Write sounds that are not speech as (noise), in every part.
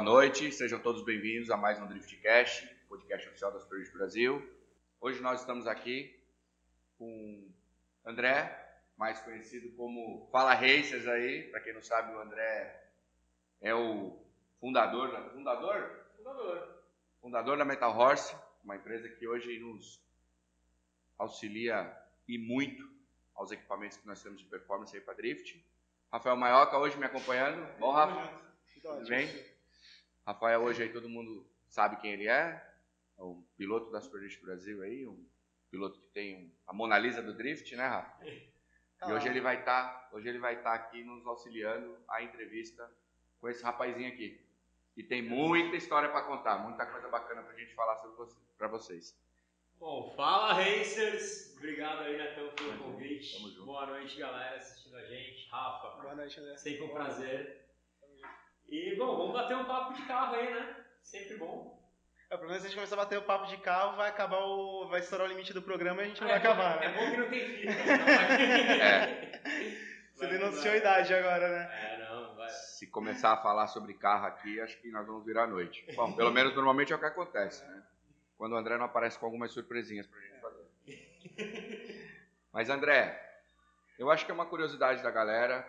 boa noite, sejam todos bem-vindos a mais um Driftcast, podcast oficial da Super Brasil. Hoje nós estamos aqui com André, mais conhecido como Fala Racers aí, para quem não sabe, o André é o fundador, fundador? Fundador. Fundador da Metal Horse, uma empresa que hoje nos auxilia e muito aos equipamentos que nós temos de performance aí para drift. Rafael Maioca hoje me acompanhando. Bom, Rafa? Tudo bem? Rafael hoje aí todo mundo sabe quem ele é. É um piloto da Super Drift Brasil aí, um piloto que tem a Mona Lisa do drift, né, Rafa? E hoje ele vai estar, tá, hoje ele vai estar tá aqui nos auxiliando a entrevista com esse rapazinho aqui. E tem muita história para contar, muita coisa bacana para a gente falar sobre você, para vocês. Bom, fala Racers! Obrigado aí, Netão, pelo convite. Tamo junto. Boa noite, galera, assistindo a gente. Rafa. Boa noite, André. Sempre um prazer. E, bom, vamos bater um papo de carro aí, né? Sempre bom. É, o problema é se a gente começar a bater o papo de carro, vai acabar o. vai estourar o limite do programa e a gente não ah, vai é acabar, bom, né? É bom que não tem fita. (laughs) é. Você denunciou a idade agora, né? É, não, vai. Se começar a falar sobre carro aqui, acho que nós vamos virar a noite. Bom, pelo menos normalmente é o que acontece, né? Quando o André não aparece com algumas surpresinhas pra gente fazer. (laughs) Mas, André, eu acho que é uma curiosidade da galera,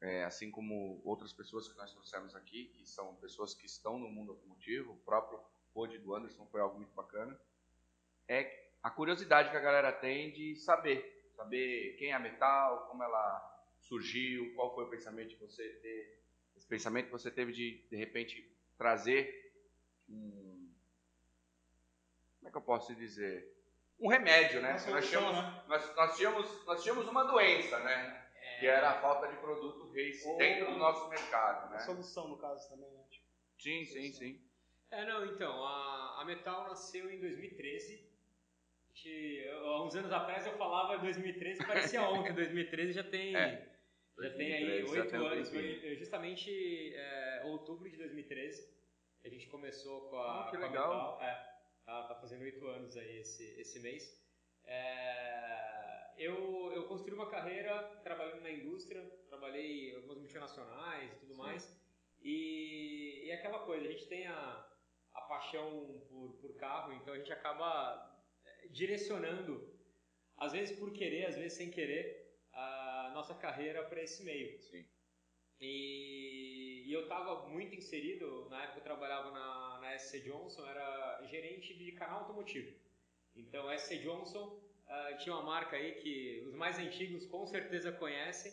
é, assim como outras pessoas que nós trouxemos aqui, que são pessoas que estão no mundo automotivo, o próprio pod do Anderson foi algo muito bacana, é a curiosidade que a galera tem de saber, saber quem é a Metal, como ela surgiu, qual foi o pensamento que você teve, esse pensamento que você teve de, de repente, trazer um como é que eu posso dizer? Um remédio, né? Nós, tínhamos, né? Nós, nós, tínhamos, nós tínhamos uma doença, né? Que era a falta de produto race Ou... dentro do nosso mercado, né? A solução, no caso, também, né? Tipo, sim, sim, sim. É, não, então, a, a Metal nasceu em 2013. Que, há uns anos atrás eu falava 2013, parecia (laughs) ontem, 2013 já tem... É. Já tem aí oito anos, foi justamente é, outubro de 2013 a gente começou com a, oh, que com a legal. Metal. É, tá, tá fazendo oito anos aí esse, esse mês. É, eu, eu construí uma carreira trabalhando na indústria, trabalhei em algumas multinacionais e tudo Sim. mais. E, e aquela coisa, a gente tem a, a paixão por, por carro, então a gente acaba é, direcionando, às vezes por querer, às vezes sem querer, a nossa carreira para esse meio. Sim. E, e eu estava muito inserido, na época eu trabalhava na, na SC Johnson era gerente de canal automotivo. Então, SC Johnson uh, tinha uma marca aí que os mais antigos com certeza conhecem,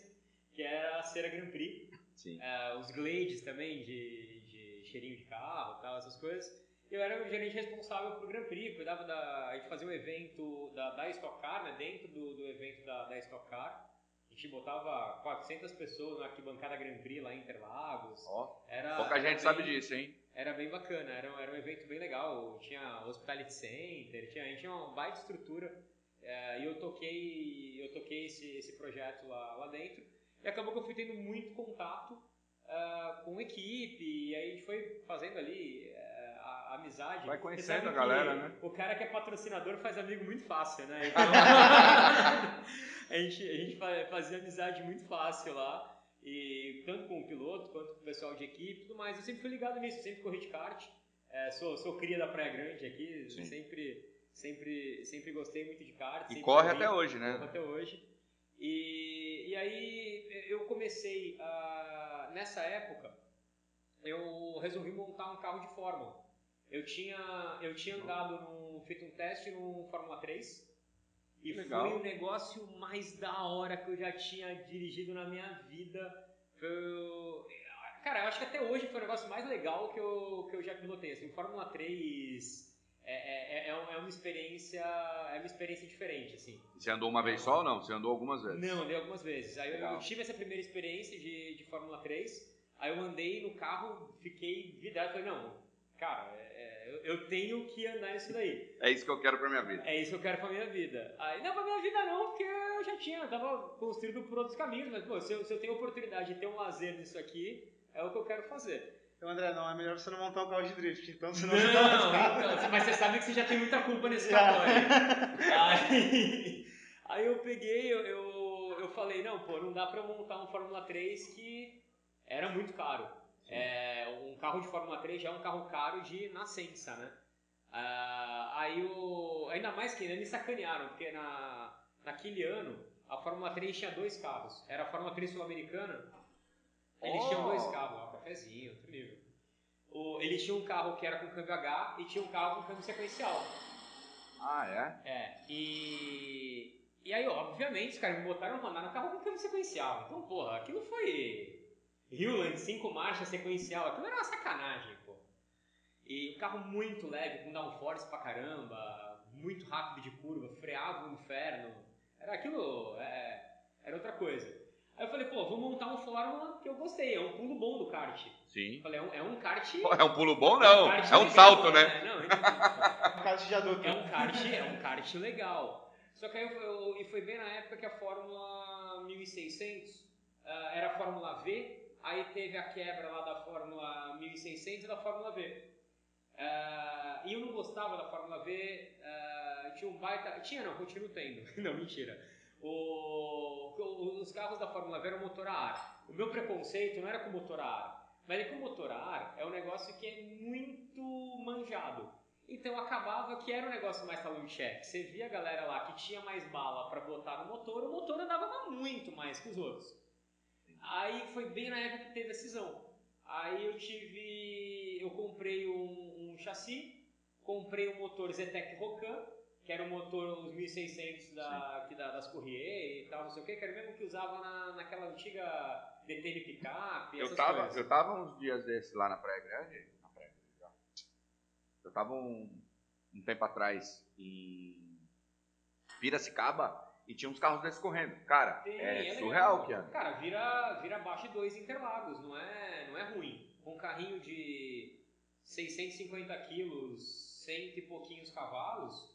que era a Cera Grand Prix. Uh, os Glades também, de, de cheirinho de carro tal, essas coisas. Eu era o gerente responsável por Grand Prix, cuidava da. A gente fazia um evento da, da Stock Car, né, dentro do, do evento da, da Stock Car. A gente botava 400 pessoas na arquibancada Grand Prix lá em Interlagos. Oh, pouca gente bem, sabe disso, hein? Era bem bacana, era, era um evento bem legal. Tinha Hospitality Center, tinha, a gente tinha uma baita estrutura. É, e eu toquei, eu toquei esse, esse projeto lá, lá dentro. E acabou que eu fui tendo muito contato uh, com equipe. E aí a gente foi fazendo ali uh, a, a, amizade. Vai conhecendo a galera, né? O cara que é patrocinador faz amigo muito fácil, né? (laughs) Então, (laughs) a, gente, a gente fazia amizade muito fácil lá. E tanto com o piloto quanto com o pessoal de equipe tudo mais. Eu sempre fui ligado nisso, sempre corri de kart. É, sou, sou cria da Praia Grande aqui, Sim. sempre sempre sempre gostei muito de kart. E corre corri, até hoje, né? Corre até hoje. E, e aí eu comecei, a, nessa época, eu resolvi montar um carro de Fórmula. Eu tinha, eu tinha andado, no, feito um teste no Fórmula 3, e Legal. foi o negócio mais da hora que eu já tinha dirigido na minha vida. Cara, eu acho que até hoje foi o negócio mais legal que eu, que eu já pilotei. Assim, Fórmula 3 é, é, é, é, é uma experiência é uma experiência diferente, assim. Você andou uma vez só ou não? Você andou algumas vezes? Não, andei algumas vezes. Aí eu, eu, tive essa primeira experiência de, de Fórmula 3, aí eu andei no carro, fiquei vidrado, falei, não, cara, é, eu, tenho que andar nisso daí. É isso que eu quero pra minha vida. É isso que eu quero pra minha vida. Aí, não, pra minha vida não, porque eu já tinha, tava construído por outros caminhos, mas pô, se eu, se eu tenho oportunidade de ter um lazer nisso aqui, é o que eu quero fazer. Então, André, não, é melhor você não montar um carro de drift, então senão não, você tá então, Mas você sabe que você já tem muita culpa nesse carro (laughs) aí. aí eu peguei, eu, eu, eu falei, não, pô, não dá pra montar um Fórmula 3 que era muito caro. É, um carro de Fórmula 3 já é um carro caro de nascença, né? Ah, aí o. Ainda mais que eles sacanearam, porque na, naquele ano a Fórmula 3 tinha dois carros. Era a Fórmula 3 sul-americana. Eles Oh! tinham dois carros, ó, cafezinho, outro nível. O, eles tinham um carro que era com câmbio H e tinha um carro com câmbio sequencial. Ah, é? É, e. E aí, obviamente, os caras me botaram pra andar no carro com câmbio sequencial. Então, porra, aquilo foi. Hewland, cinco marchas sequencial, aquilo era uma sacanagem, pô. E um carro muito leve, com downforce pra caramba, muito rápido de curva, freava o inferno. Era aquilo. é, era outra coisa. Aí eu falei, pô, vou montar um Fórmula que eu gostei, é um pulo bom do kart. Sim. Eu falei, é um, é um kart. É um pulo bom, não. kart É um legal, salto, né? Não, então, (laughs) Um kart de adulto. é um kart, é um kart legal. Só que aí eu, eu- e foi bem na época que a Fórmula 1600 ah, era a Fórmula V, aí teve a quebra lá da Fórmula 1600 e da Fórmula V. Ah, e eu não gostava da Fórmula V, ah, tinha um baita. Tinha não, continuo tendo. (laughs) não, mentira. O- os carros da Fórmula V eram motor a ar. O meu preconceito não era com motor a ar, mas é que o motor a ar é um negócio que é muito manjado. Então acabava que era um negócio mais talão de cheque. Você via a galera lá que tinha mais bala para botar no motor, o motor andava muito mais que os outros. Aí foi bem na época que teve a cisão. Aí eu tive. Eu comprei um, um chassi, comprei um motor Zetec Rocan, que era o motor, os 1600 da, da, das Corrier e tal, não sei o que, que era o mesmo que usava na, naquela antiga DTM Pickup. Eu tava, coisas. eu tava uns dias desses lá na Praia Grande. Na Praia Grande, já. Eu tava um, um tempo atrás em Piracicaba e tinha uns carros desses correndo. Cara, Tem, é, legal. surreal que anda. Cara, vira, vira abaixo de dois Interlagos, não é, não é ruim. Com um carrinho de 650 quilos, cento e pouquinhos cavalos,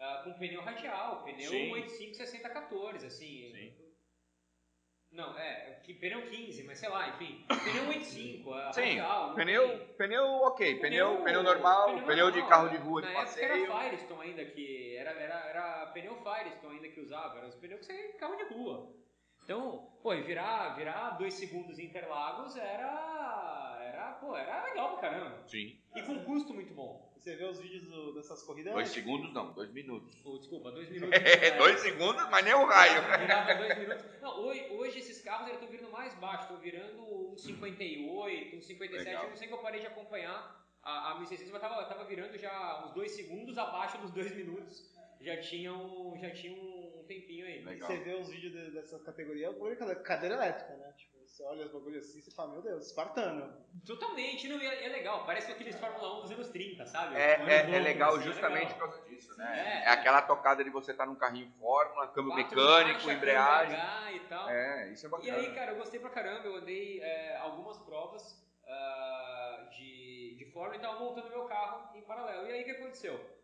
ah, com pneu radial, pneu Sim. 85 60 14, assim. Sim. Não, é, que pneu 15, mas sei lá, enfim. Pneu 85, ah, Sim, radial. Pneu, pneu ok, pneu, pneu, normal, pneu, de normal. carro de rua, Na de época passeio. era Firestone ainda que. Era, era, era pneu Firestone ainda que usava, era os pneus que você carro de rua. Então, pô, virar, virar dois segundos em Interlagos era. Era, pô, era legal pra caramba. Sim. E com custo muito bom. Você vê os vídeos do- dessas corridas? Dois segundos não, dois minutos. Desculpa, dois (laughs) minutos. É, dois segundos, mas nem o raio. Virava dois minutos. Não, hoje, hoje esses carros estão virando mais baixo, estão virando um 58, um 57. Legal. Eu não sei que eu parei de acompanhar a, a 1600, mas tava, tava virando já uns dois segundos abaixo dos dois minutos. Já tinha um, já tinha um tempinho aí. Legal. Você vê os vídeos de- dessa categoria, é o bagulho de cadeira elétrica, né? Tipo, você olha os bagulhos assim e você fala, meu Deus, espartano. Totalmente, não, e é, é legal, parece aqueles Fórmula 1 dos anos 30, sabe? É, é, é legal assim, é justamente legal. por causa disso, né? É. É, aquela tocada de você estar num carrinho fórmula, câmbio Quatro mecânico, marcha, embreagem. e tal. É, isso é E bacana. aí, cara, eu gostei pra caramba. Eu andei é, algumas provas ah, de, de Fórmula e tava montando meu carro em paralelo. E aí, o que aconteceu?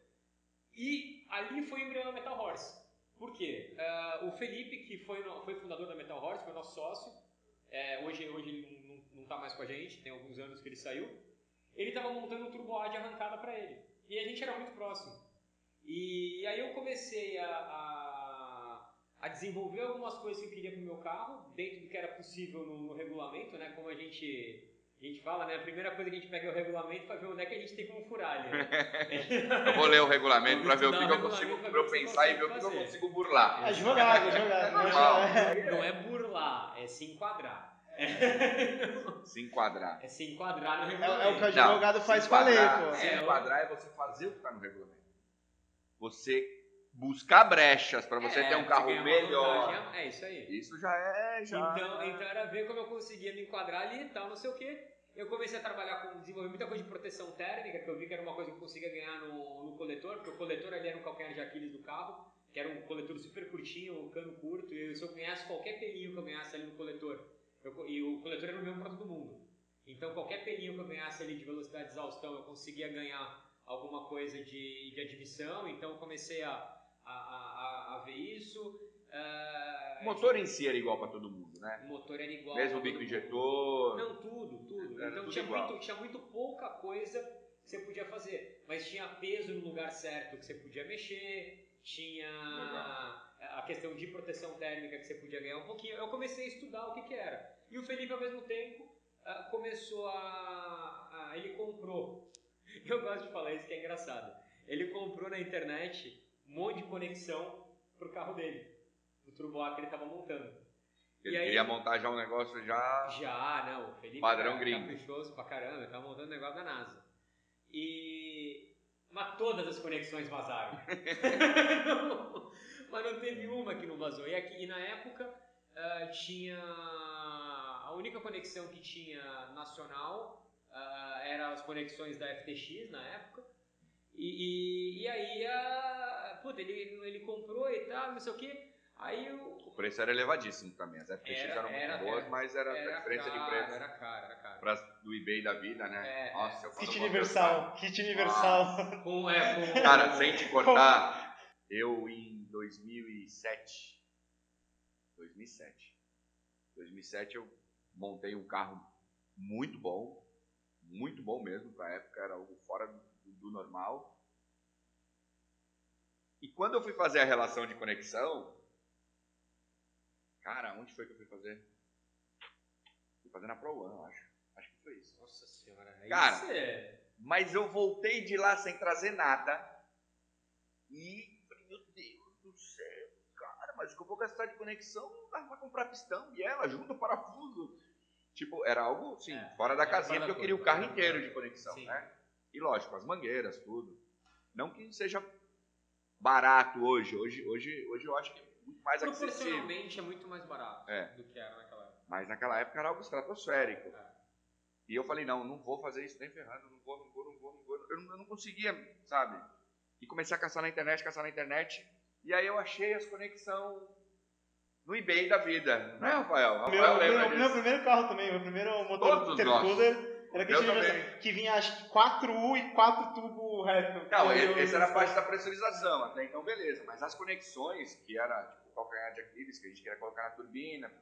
E ali foi embrião da Metal Horse. Por quê? Ah, o Felipe, que foi, foi fundador da Metal Horse, foi nosso sócio. É, hoje, hoje ele não, não, não tá mais com a gente, tem alguns anos que ele saiu. Ele tava montando um Turbo de arrancada pra ele. E a gente era muito próximo. E aí eu comecei a, a, a desenvolver algumas coisas que eu queria pro meu carro, dentro do que era possível no, no regulamento, né? Como a gente, a gente fala, né? A primeira coisa que a gente pega é o regulamento para ver onde é que a gente tem como furar ali. né? (laughs) Eu vou ler o regulamento pra ver o que, que eu consigo, pra eu pensar e ver o que eu consigo burlar. É jogado, jogado. Normal. Não é burlar, é se enquadrar. (laughs) Se enquadrar. É se enquadrar no É, regulamento. é o que o Não, advogado faz se com a lei, pô. Se É, enquadrar é você fazer o que está no regulamento. Você buscar brechas para você É, ter um carro melhor. vantagem, É isso aí. Isso já é. Já... Então, então era ver como eu conseguia me enquadrar ali e tal, não sei o quê. Eu comecei a trabalhar com, desenvolver muita coisa de proteção térmica, que eu vi que era uma coisa que eu conseguia ganhar no, no coletor, porque o coletor ali era um calcanhar de Aquiles do carro, que era um coletor super curtinho, um cano curto, e se eu ganhasse qualquer pelinho que eu ganhasse ali no coletor, eu- e o coletor era o mesmo para todo mundo. Então qualquer pelinho que eu ganhasse ali de velocidade de exaustão, eu conseguia ganhar alguma coisa de, de admissão, então eu comecei a ver isso. Ah, O motor em si era igual para todo mundo, né? o motor era igual. Mesmo bico injetor. Não, tudo, tudo. Era então tudo tinha, igual. muito, tinha muito pouca coisa que você podia fazer. Mas tinha peso no lugar certo que você podia mexer, tinha a questão de proteção térmica que você podia ganhar um pouquinho. Eu comecei a estudar o que, que era. E o Felipe, ao mesmo tempo, ah, começou a, a- Ele comprou. (laughs) Eu gosto de falar isso que é engraçado. Ele comprou na internet um monte de conexão pro carro dele, pro Turbo A que ele tava montando. Ele E aí- queria montar já um negócio já. Já, não, o Felipe Padrão era gringo. caprichoso pra caramba, ele tava montando um negócio da NASA. E. Mas todas as conexões vazaram. Não, (laughs) mas não teve uma que não vazou. E, aqui, e na época ah, tinha. A única conexão que tinha nacional ah, era as conexões da FTX na época. E, e, e aí, a, puta, ele, ele comprou e tal, não sei o que. Aí o, O preço era elevadíssimo também. As FTX Era- eram muito era- boas, era- mas era, era diferença de preço. Era caro, era caro. Pras do eBay da vida, né? É, Nossa, eu quando Kit universal, kit universal. Com, é, com, Cara, sem te cortar, eu em 2007. 2007. 2007 eu montei um carro muito bom. Muito bom mesmo, pra época era algo fora do, do normal. E quando eu fui fazer a relação de conexão, cara, onde foi que eu fui fazer? Fui fazer na Pro One, eu acho. Acho que foi isso. Nossa senhora. Aí Cara, você- Mas eu voltei de lá sem trazer nada. E falei, meu Deus do céu, cara, mas o que eu vou gastar de conexão não dá pra comprar pistão, biela, junto, parafuso. Tipo, era algo, sim, É, fora da casinha, porque eu queria o carro da inteiro de conexão, Sim. né? E lógico, as mangueiras, tudo. Não que seja barato hoje. Hoje, hoje, hoje eu acho que é muito mais acessível. Proporcionalmente é muito mais barato É. do que era naquela época. Mas naquela época era algo estratosférico. É. E eu falei, não, não vou fazer isso nem ferrando, não vou, não vou, não vou, não vou. Eu não, eu não conseguia, sabe? E comecei a caçar na internet, caçar na internet. E aí eu achei as conexões no eBay da vida. Não é, Rafael? Meu, Rafael meu, meu disso. primeiro carro também, meu primeiro motor Todos intercooler era aquele universal, que vinha que 4U e 4 tubo reto. Não, Eu- essa era a parte da pressurização, até então beleza. Mas as conexões, que era tipo, o calcanhar de Aquiles, que a gente queria colocar na turbina,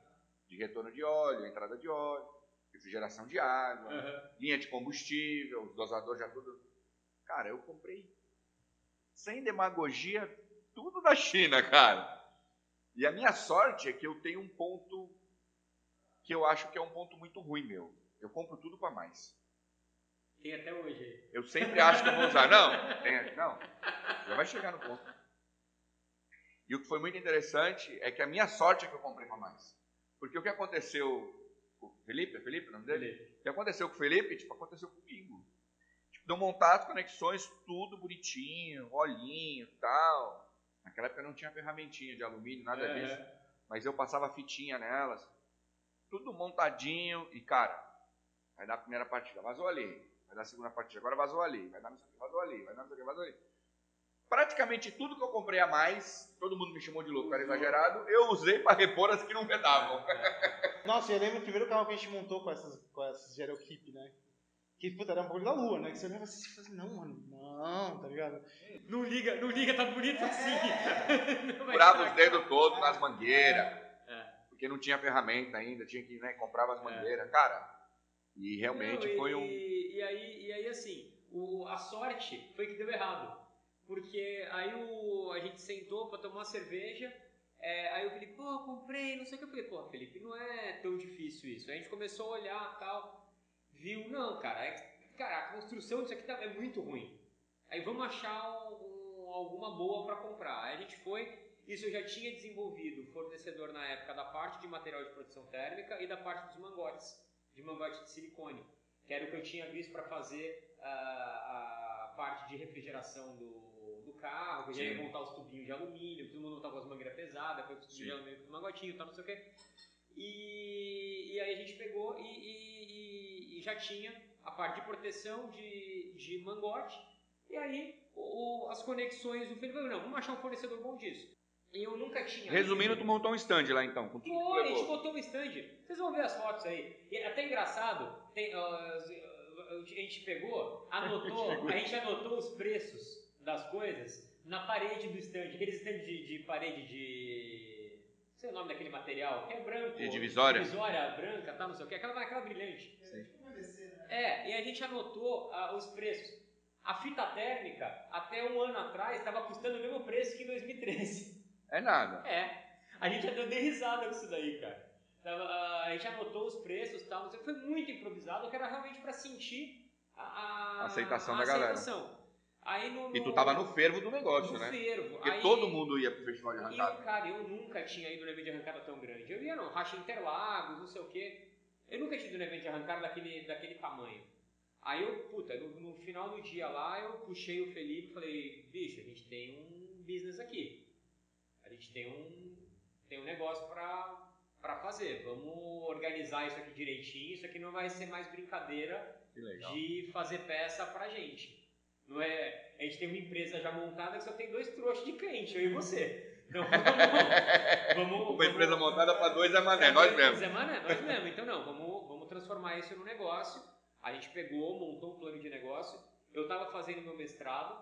de retorno de óleo, entrada de óleo, refrigeração de água, Aham. linha de combustível, os dosadores já tudo. Cara, eu comprei sem demagogia tudo da China, (laughs) cara. E a minha sorte é que eu tenho um ponto que eu acho que é um ponto muito ruim meu. Eu compro tudo para mais. Tem até hoje. Eu sempre acho que eu vou usar. Não, tem- não. Já vai chegar no ponto. E o que foi muito interessante é que a minha sorte é que eu comprei para mais. Porque o que aconteceu com o Felipe, é Felipe o nome dele? O que aconteceu com o Felipe, tipo, aconteceu comigo. Tipo, de eu montar as conexões, tudo bonitinho, olhinho e tal. Naquela época não tinha ferramentinha de alumínio, nada Aham. disso. Mas eu passava fitinha nelas. Tudo montadinho. E, cara, vai dar a primeira partida, vazou ali. Vai dar a segunda partida, agora vazou ali. Vai dar não sei o que, vazou ali. Vai dar não sei o que, vazou ali. Praticamente tudo que eu comprei a mais, todo mundo me chamou de louco, era exagerado, eu usei para repor as que não vedavam. (laughs) Nossa, eu lembro o primeiro carro que a gente montou com essas, com essas Gerokeep, né? Que, puta, era um bagulho da lua, né? Que você olhava assim e falava assim, não, mano, não, tá ligado? Não liga, não liga, tá bonito assim. (laughs) Não vai Furava os dedos todos nas mangueiras, É. porque não tinha ferramenta ainda, tinha que, né, comprava as mangueiras, cara. E realmente Não, e, foi um. E aí, e aí assim, o, a sorte foi que deu errado. Porque aí o, a gente sentou pra tomar uma cerveja. é, aí eu falei, pô, comprei, não sei o que. Eu falei, pô, Felipe, não é tão difícil isso. Aí a gente começou a olhar tal. Viu, não, cara, é, cara, a construção disso aqui tá, é muito ruim. Aí vamos achar um- um- alguma boa pra comprar. Aí a gente foi. Isso eu já tinha desenvolvido fornecedor na época da parte de material de proteção térmica e da parte dos mangotes, de mangote de silicone, que era o que eu tinha visto para fazer ah, a parte de refrigeração do, do carro, que ia montar os tubinhos de alumínio, todo mundo tava com as mangueiras pesadas, foi os tubinhos de alumínio com os mangotinhos, tal, não sei o quê. E, e aí a gente pegou e, e- e- já tinha a parte de proteção de, de mangote, e aí o- o- as conexões do Felipe, não, vamos achar um fornecedor bom disso. E eu nunca tinha. Resumindo, tu montou um stand lá então, com tudo que tu foi, a gente botou um stand. Vocês vão ver as fotos aí. E é até engraçado, tem, ó, a gente pegou, anotou, (laughs) a gente anotou os preços das coisas na parede do stand. Aqueles stand de, de parede de. Não sei o nome daquele material, que é branco. De divisória? Divisória branca, tá, não sei o que, aquela, aquela brilhante. né? É, e a gente anotou ah, os preços. A fita térmica, até um ano atrás, estava custando o mesmo preço que em 2013. É nada. É. A gente até deu risada com isso daí, cara. A gente anotou os preços e tal, foi muito improvisado, que era realmente para sentir a, a Aceitação a da galera. aceitação. Aí no, E tu no- tava no fervo do negócio, no né? fervo. Porque Aí- todo mundo ia pro festival de E eu, arrancada. cara, eu nunca tinha ido no evento de arrancada tão grande. Eu ia no Racha Interlagos, não sei o quê. Eu nunca tinha ido no evento de arrancada daquele, daquele tamanho. Aí eu, puta, no, no final do dia lá, eu puxei o Felipe e falei, bicho, a gente tem um business aqui. A gente tem um, tem um negócio pra, pra fazer. Vamos organizar isso aqui direitinho. Isso aqui não vai ser mais brincadeira de fazer peça pra gente. Não é, a gente tem uma empresa já montada que só tem dois trouxas de cliente, eu e você. Então vamos. vamos Uma empresa vamos- montada pra dois é mané, nós dois mesmos. É mané, nós mesmos. Então não, vamos, vamos transformar isso num negócio. A gente pegou, montou um plano de negócio. Eu estava fazendo meu mestrado,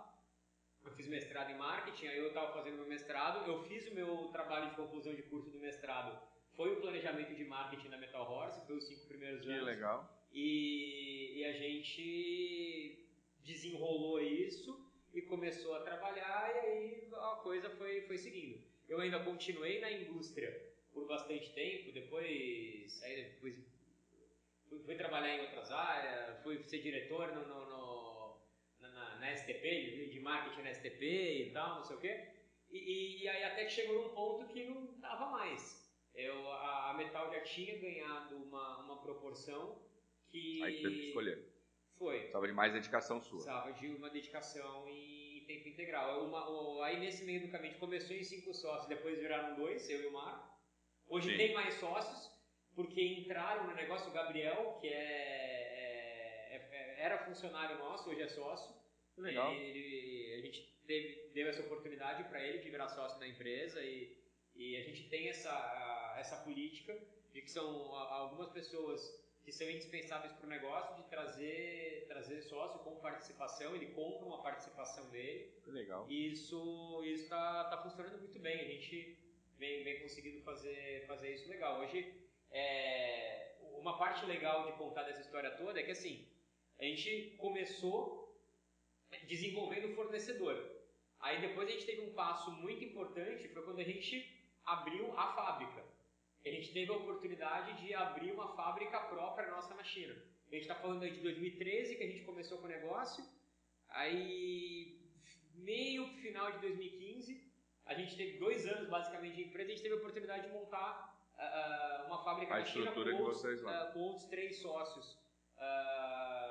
eu fiz mestrado em marketing, aí eu estava fazendo meu mestrado, eu fiz o meu trabalho de conclusão de curso do mestrado, foi o planejamento de marketing da Metal Horse, foi os cinco primeiros Que anos. legal. E, e a gente desenrolou isso e começou a trabalhar e aí a coisa foi, foi seguindo. Eu ainda continuei na indústria por bastante tempo, depois, aí depois fui, fui trabalhar em outras áreas, fui ser diretor no, no- no- na, STP, de, marketing na STP e tal, não sei o quê. E, e- aí até que chegou num ponto que não dava mais. Eu, a, a Metal já tinha ganhado uma, uma proporção que Aí teve que escolher. foi. Precisava de mais dedicação sua. Precisava de uma dedicação em tempo integral. Uma- o- aí nesse meio do caminho começou em cinco sócios, depois viraram dois, eu e o Marco. Hoje Sim. tem mais sócios, porque entraram no negócio o Gabriel, que é, é- é- era funcionário nosso, hoje é sócio. Legal. Ele- a gente teve, deu essa oportunidade para ele de virar sócio da empresa e, e a gente tem essa, essa política de que são algumas pessoas que são indispensáveis para o negócio de trazer, trazer sócio com participação, ele compra uma participação dele legal. e isso está tá funcionando muito bem, a gente vem, vem conseguindo fazer, fazer isso legal. Hoje, é, uma parte legal de contar dessa história toda é que assim, a gente começou desenvolvendo o fornecedor. Aí depois a gente teve um passo muito importante, foi quando a gente abriu a fábrica. A gente teve a oportunidade de abrir uma fábrica própria nossa na China. A gente está falando aí de 2013 que a gente começou com o negócio, aí meio final de 2015, a gente teve dois anos basicamente de empresa, a gente teve a oportunidade de montar ah, uma fábrica A na China com outros, ah, com outros três sócios. Ah,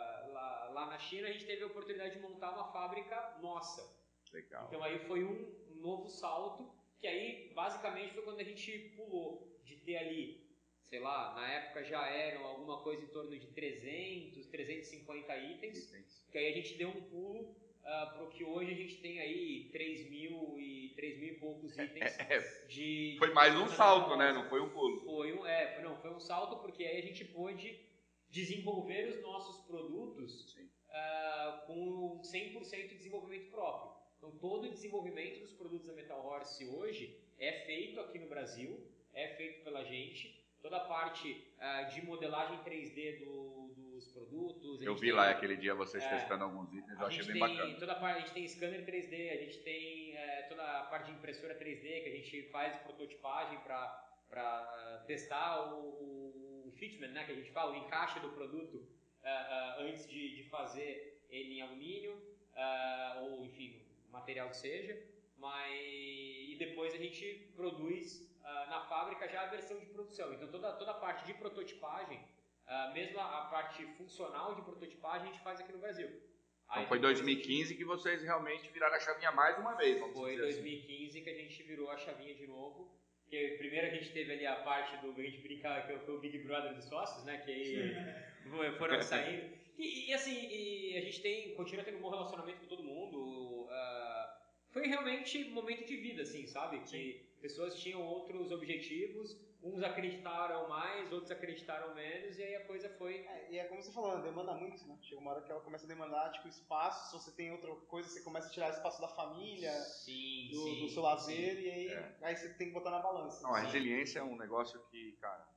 lá, na China a gente teve a oportunidade de montar uma fábrica nossa. Legal. Então aí foi um novo salto, que aí basicamente foi quando a gente pulou de ter ali, sei lá, na época já eram alguma coisa em torno de 300, 350 itens, que aí a gente deu um pulo para o que hoje a gente tem aí 3 mil e, 3 mil e poucos itens É, de... Foi mais um salto, né? Não foi um pulo. Foi um, é, foi, não, foi um salto porque aí a gente pôde desenvolver os nossos produtos ah, com 100% de desenvolvimento próprio. Então todo o desenvolvimento dos produtos da Metal Horse hoje é feito aqui no Brasil, é feito pela gente. Toda a parte ah, de modelagem 3D do- dos produtos. Eu vi tem- lá aquele dia vocês É. testando alguns itens, eu achei bem tem bacana. toda a parte, a gente tem scanner 3D, a gente tem é, toda a parte de impressora 3D que a gente faz prototipagem para testar o, o fitment, né, que a gente fala, o encaixe do produto ah, ah, antes de, de fazer ele em alumínio ah, ou enfim, material que seja, mas e depois a gente produz na fábrica já a versão de produção. Então toda toda a parte de prototipagem, mesmo a, a parte funcional de prototipagem a gente faz aqui no Brasil. Então foi depois 2015 que vocês realmente viraram a chavinha mais uma vez, vamos Foi em dizer assim. 2015 que a gente virou a chavinha de novo. Que primeiro a gente teve ali a parte do. A gente brincar que foi o Big Brother dos sócios, né? Que aí foram (laughs) saindo. E, e, assim, e a gente tem, continua tendo um bom relacionamento com todo mundo. ah, foi realmente momento de vida, assim, sabe? Que pessoas tinham outros objetivos, uns acreditaram mais, outros acreditaram menos, e aí a coisa foi. É, e é como você falou, né, demanda muito, né? Chega uma hora que ela começa a demandar, tipo, espaço, se você tem outra coisa, você começa a tirar espaço da família, Sim, do, sim. do seu lazer, sim. e aí, É. aí você tem que botar na balança. Não, a resiliência é um negócio que, cara,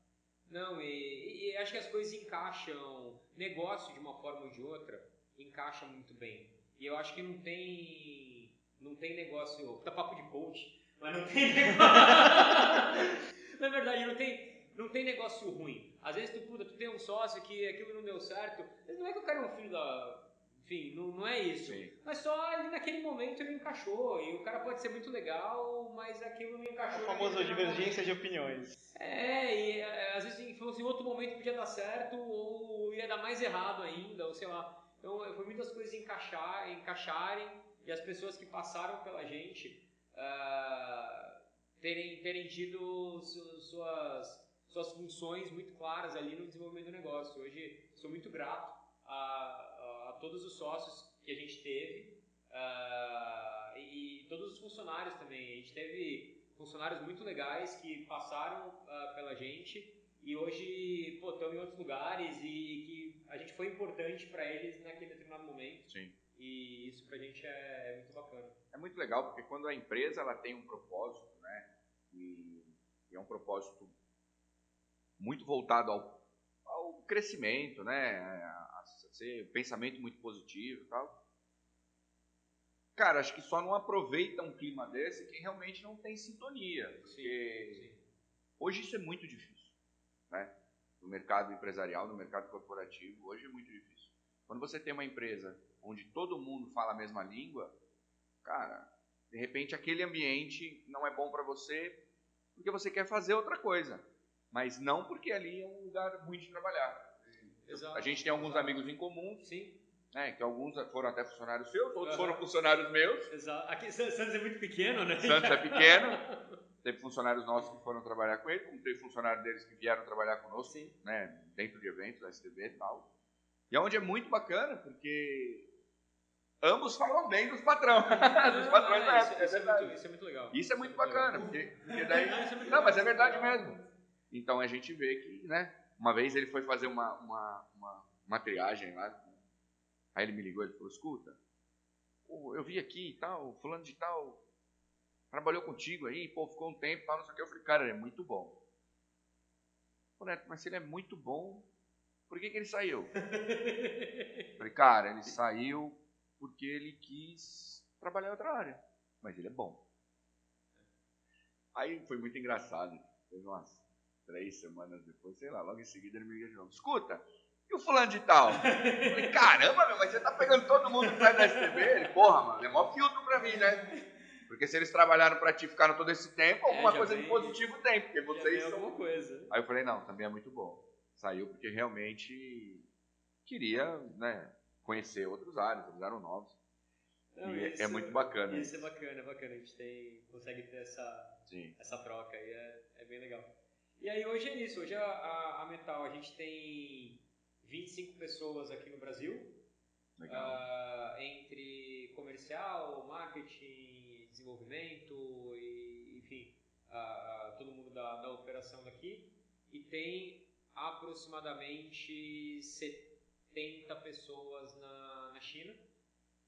Não, e, e acho que as coisas encaixam, negócio de uma forma ou de outra, encaixa muito bem. E eu acho que não tem, não tem negócio, tá papo de coach, mas não tem (laughs) negócio, na verdade não tem, não tem negócio ruim. Às vezes tu, puta, tu tem um sócio que aquilo não deu certo, mas não é que o cara é um filho da. Enfim, não, não é isso. Sim. Mas só ali naquele momento ele encaixou. E o cara pode ser muito legal, mas aquilo não A encaixou. famosa naquele divergência de opiniões. é, e é, às vezes em fosse em outro momento podia dar certo ou ia dar mais errado ainda, ou sei lá. Então foi muitas coisas encaixar, encaixarem e as pessoas que passaram pela gente ah, terem, terem tido su- suas, suas funções muito claras ali no desenvolvimento do negócio. Hoje sou muito grato a, a, a todos os sócios que a gente teve ah, e, todos os funcionários também. A gente teve funcionários muito legais que passaram ah, pela gente e hoje pô, estão em outros lugares e que a gente foi importante para eles naquele determinado momento Sim. e isso pra gente é, é muito bacana. É muito legal porque quando a empresa ela tem um propósito, né? E, e é um propósito muito voltado ao, ao crescimento, né? A, a ser um pensamento muito positivo e tal. Cara, acho que só não aproveita um clima desse quem realmente não tem sintonia. Porque sim. hoje isso é muito difícil, né? No mercado empresarial, no mercado corporativo, hoje é muito difícil. Quando você tem uma empresa onde todo mundo fala a mesma língua, cara, de repente aquele ambiente não é bom para você porque você quer fazer outra coisa, mas não porque ali é um lugar ruim de trabalhar. Exato. A gente tem alguns amigos em comum, Sim, né, que alguns foram até funcionários seus, outros Aham. foram funcionários meus. exato. Aqui San- Santos é muito pequeno, né? Santos é pequeno. (laughs) Teve funcionários nossos que foram trabalhar com ele, como teve funcionários deles que vieram trabalhar conosco, Sim. né, dentro de eventos, da STB e tal. E é onde é muito bacana, porque ambos falam bem dos patrão, (laughs) dos patrões da isso, época, é isso, é muito, isso é muito legal. Isso é muito legal. bacana, porque, porque daí... É Não, mas é verdade mesmo. Então a gente vê que, né, uma vez ele foi fazer uma, uma, uma, uma triagem lá, aí ele me ligou, ele falou, escuta, eu vi aqui e tal, fulano de tal, trabalhou contigo aí, pô, ficou um tempo e tal, não sei o que. Eu falei, cara, ele é muito bom. Pô, Neto, mas se ele é muito bom, por que, que ele saiu? (laughs) Eu falei, cara, ele saiu porque ele quis trabalhar em outra área, mas ele é bom. Aí foi muito engraçado, teve umas três semanas depois, sei lá, logo em seguida ele me liga de novo, escuta, e o fulano de tal? Eu falei, caramba, meu, mas você tá pegando todo mundo que sai da STB? Ele, porra, mano, é mó filtro pra mim, né? Porque se eles trabalharam pra ti, ficaram todo esse tempo, alguma já coisa de positivo tem, porque vocês são alguma coisa. Aí eu falei, não, também é muito bom. Saiu porque realmente queria, né, conhecer outros áreas, eles eram novos. Não, E é- isso- é muito bacana Isso é bacana, é bacana. A gente tem, consegue ter essa, Sim. essa troca aí, é, é bem legal. E aí hoje é isso, hoje a, a, a Metal, a gente tem 25 pessoas aqui no Brasil, ah, entre comercial, marketing, desenvolvimento e, enfim, ah, todo mundo da, da operação daqui. E tem aproximadamente 70 pessoas na, na China,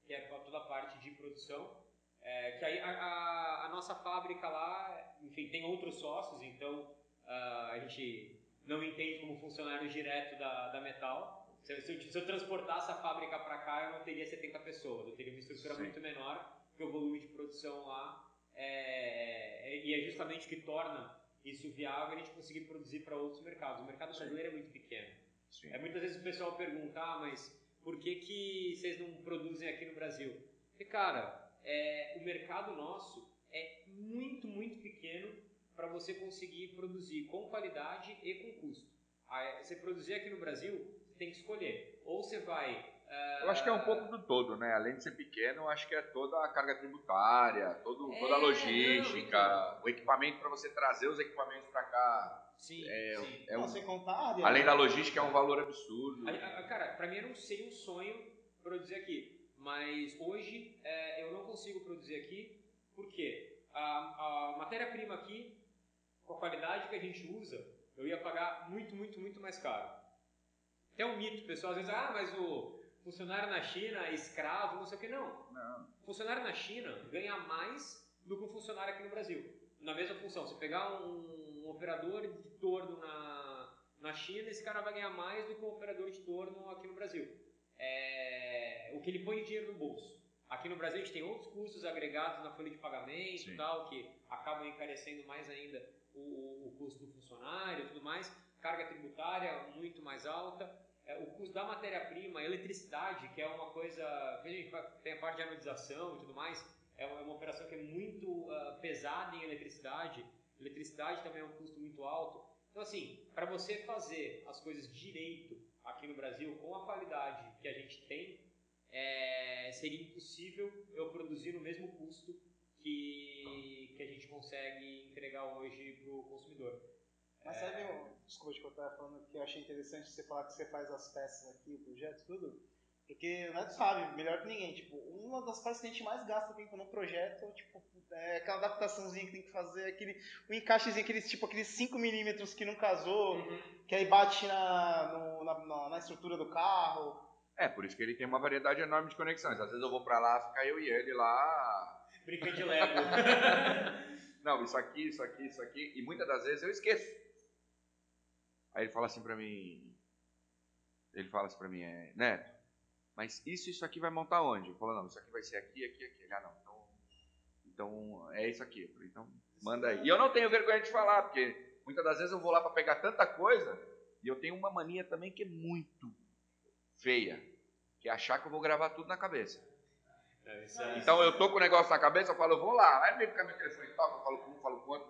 que é toda a parte de produção. É, que aí a, a- a nossa fábrica lá, enfim, tem outros sócios, então ah, a gente não entende como funcionário direto da, da Metal. Se, eu- se eu, se eu transportasse a fábrica para cá, eu não teria 70 pessoas, eu teria uma estrutura Sim. muito menor, porque o volume de produção lá é, é- e é justamente o que torna isso viável a gente conseguir produzir para outros mercados. O mercado brasileiro é muito pequeno. Sim. É, muitas vezes o pessoal pergunta, ah, mas por que, que vocês não produzem aqui no Brasil? Porque, cara, é, o mercado nosso é muito, muito pequeno para você conseguir produzir com qualidade e com custo. Aí, você produzir aqui no Brasil, você tem que escolher. Ou você vai... ah, Eu acho que é um pouco do todo, né? Além de ser pequeno, eu acho que é toda a carga tributária, todo, toda a É, logística, não, o equipamento para você trazer os equipamentos para cá. Sim, É, sim. é Não, um- sem contar além né? da logística, é um valor absurdo. A- a- Cara, pra mim era um, seria um sonho produzir aqui. Mas hoje é, eu não consigo produzir aqui. Por quê? A, a matéria-prima aqui, com a qualidade que a gente usa, eu ia pagar muito, muito, muito mais caro. É um mito, pessoal às vezes, ah, mas o funcionário na China é escravo, não sei o que. Não. Não. O funcionário na China ganha mais do que um funcionário aqui no Brasil. Na mesma função, se pegar um, um operador de torno na, na China, esse cara vai ganhar mais do que um operador de torno aqui no Brasil. É, o que ele põe de dinheiro no bolso. Aqui no Brasil a gente tem outros custos agregados na folha de pagamento Sim. e tal, que acabam encarecendo mais ainda o, o custo do funcionário e tudo mais, carga tributária muito mais alta, é, o custo da matéria-prima, eletricidade, que é uma coisa, a gente tem a parte de anodização e tudo mais, é uma, é uma operação que é muito uh, pesada em eletricidade, eletricidade também é um custo muito alto. Então, assim, para você fazer as coisas direito aqui no Brasil, com a qualidade que a gente tem, é, seria impossível eu produzir no mesmo custo que, que a gente consegue entregar hoje para o consumidor. Mas sabe, é... desculpa te cortar falando que eu achei interessante você falar que você faz as peças aqui, o projeto, tudo. Porque o Neto sabe, melhor que ninguém, tipo, uma das partes que a gente mais gasta tempo no projeto, tipo, é aquela adaptaçãozinha que tem que fazer, aquele, o encaixezinho, aqueles, tipo, aqueles 5 milímetros que não casou, uhum. que aí bate na, no, na, na, estrutura do carro. É, por isso que ele tem uma variedade enorme de conexões. Às vezes eu vou pra lá, fica eu e ele lá... Brincando de Lego. (laughs) não, isso aqui, isso aqui, isso aqui, e muitas das vezes eu esqueço. Aí ele fala assim pra mim, ele fala assim pra mim, é, Neto, mas isso, isso aqui vai montar onde? Eu falo, não, isso aqui vai ser aqui, aqui, aqui. Ah, não, então, então é isso aqui. Falei, então, manda aí. E eu não tenho vergonha de falar, porque muitas das vezes eu vou lá para pegar tanta coisa, e eu tenho uma mania também que é muito feia, que é achar que eu vou gravar tudo na cabeça. É, é então eu tô com o negócio na cabeça, eu falo, eu vou lá. Aí ele fica me telefone toca, eu falo com um, falo com outro,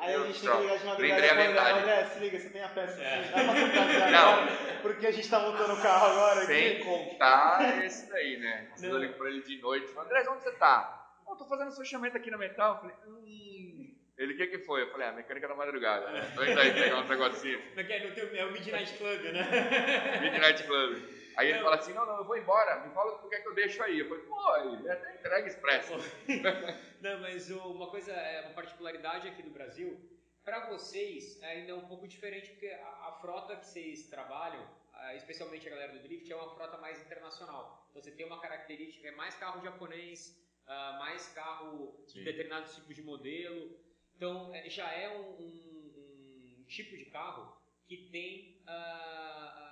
Aí a gente tem que ligar de madrugada e falar, André, se liga, você tem a peça. É. Dá pra trazer agora, porque a gente tá montando o carro agora Sem aqui. contar esse daí, né? Eu ligo pra ele de noite, falei, André, onde você tá? Oh, tô fazendo fechamento aqui na metal. Eu falei, hum... Ele, o que que foi? Eu falei, ah, mecânica da madrugada. Né? Indo aí pegar uns negocinhos. É o Midnight Club, né? Midnight Club. Aí ele fala assim, não, não, eu vou embora, me fala o que quer que eu deixo aí. Eu falei, pô, ele é até entrega expresso. (laughs) não, mas uma coisa, é uma particularidade aqui do Brasil, para vocês ainda é um pouco diferente, porque a, a frota que vocês trabalham, especialmente a galera do Drift, é uma frota mais internacional. Então você tem uma característica, é mais carro japonês, uh, mais carro Sim. de determinados tipos de modelo. Então é, já é um, um, um, tipo de carro que tem uh,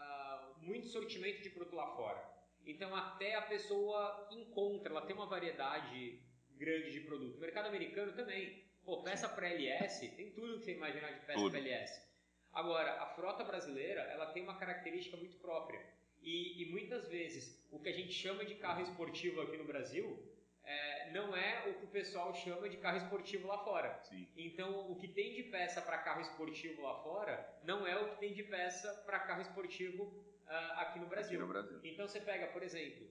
muito sortimento de produto lá fora. Então até a pessoa encontra, ela tem uma variedade grande de produto. O mercado americano também. Pô, peça para LS, tem tudo que você imaginar de peça para LS. Agora, a frota brasileira, ela tem uma característica muito própria. E, e muitas vezes, o que a gente chama de carro esportivo aqui no Brasil, é, não é o que o pessoal chama de carro esportivo lá fora. Sim. Então, o que tem de peça para carro esportivo lá fora não é o que tem de peça para carro esportivo uh, aqui, no Brasil. aqui no Brasil. Então você pega, por exemplo,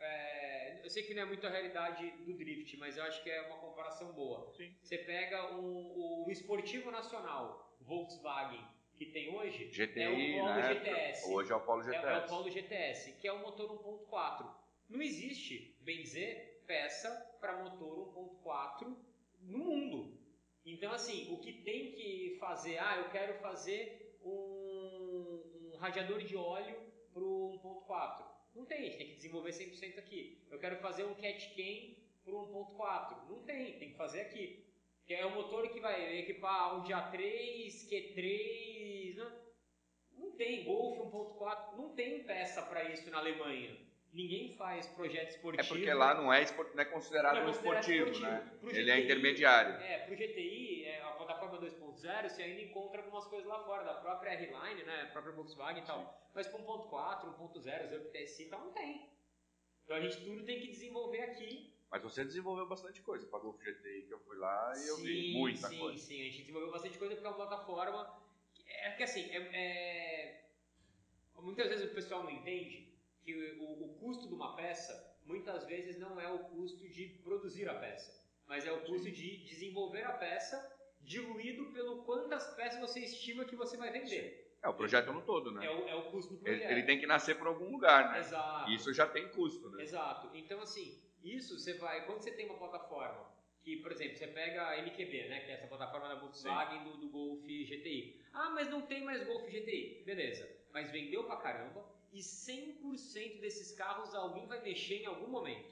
é, eu sei que não é muito a realidade do drift, mas eu acho que é uma comparação boa. Sim. Você pega o, o esportivo nacional Volkswagen que tem hoje, GTI, é o Polo né? GTS. Hoje é o Polo GTS. É, é o Polo GTS, que é o motor 1.4. Não existe, bem dizer, peça para motor 1.4 no mundo. Então, assim, o que tem que fazer? Ah, eu quero fazer um, um radiador de óleo para o 1.4. Não tem, a gente tem que desenvolver 100% aqui. Eu quero fazer um cat cam para o 1.4. Não tem, tem que fazer aqui. Que é o motor que vai equipar Audi A3, Q3. Não, não tem, Golf 1.4. Não tem peça para isso na Alemanha. Ninguém faz projeto esportivo. É porque lá não é, não é considerado, não é considerado esportivo, esportivo. né? Pro Ele GTI, é intermediário. É, para o GTI, é, a plataforma 2.0, você ainda encontra algumas coisas lá fora, da própria R-Line, né? A própria Volkswagen e tal. Sim. Mas para 1.4, 1.0, 0 TSI e tal, não tem. Então a gente tudo tem que desenvolver aqui. Mas você desenvolveu bastante coisa para o GTI, que eu fui lá e sim, eu vi muita sim, coisa. Sim, sim, a gente desenvolveu bastante coisa porque é uma plataforma. É que assim, é, é... muitas vezes o pessoal não entende que o, o custo de uma peça muitas vezes não é o custo de produzir a peça, mas é o custo de desenvolver a peça diluído pelo quantas peças você estima que você vai vender. É o projeto no todo, né? É o, é o custo do projeto. Ele, ele, tem que nascer por algum lugar, né? Exato. Isso já tem custo, né? Exato. Então, assim, isso você vai... Quando você tem uma plataforma que, por exemplo, você pega a MQB, né? Que é essa plataforma da Volkswagen do, do Golf GTI. Ah, mas não tem mais Golf GTI. Beleza. Mas vendeu pra caramba e 100% desses carros alguém vai mexer em algum momento.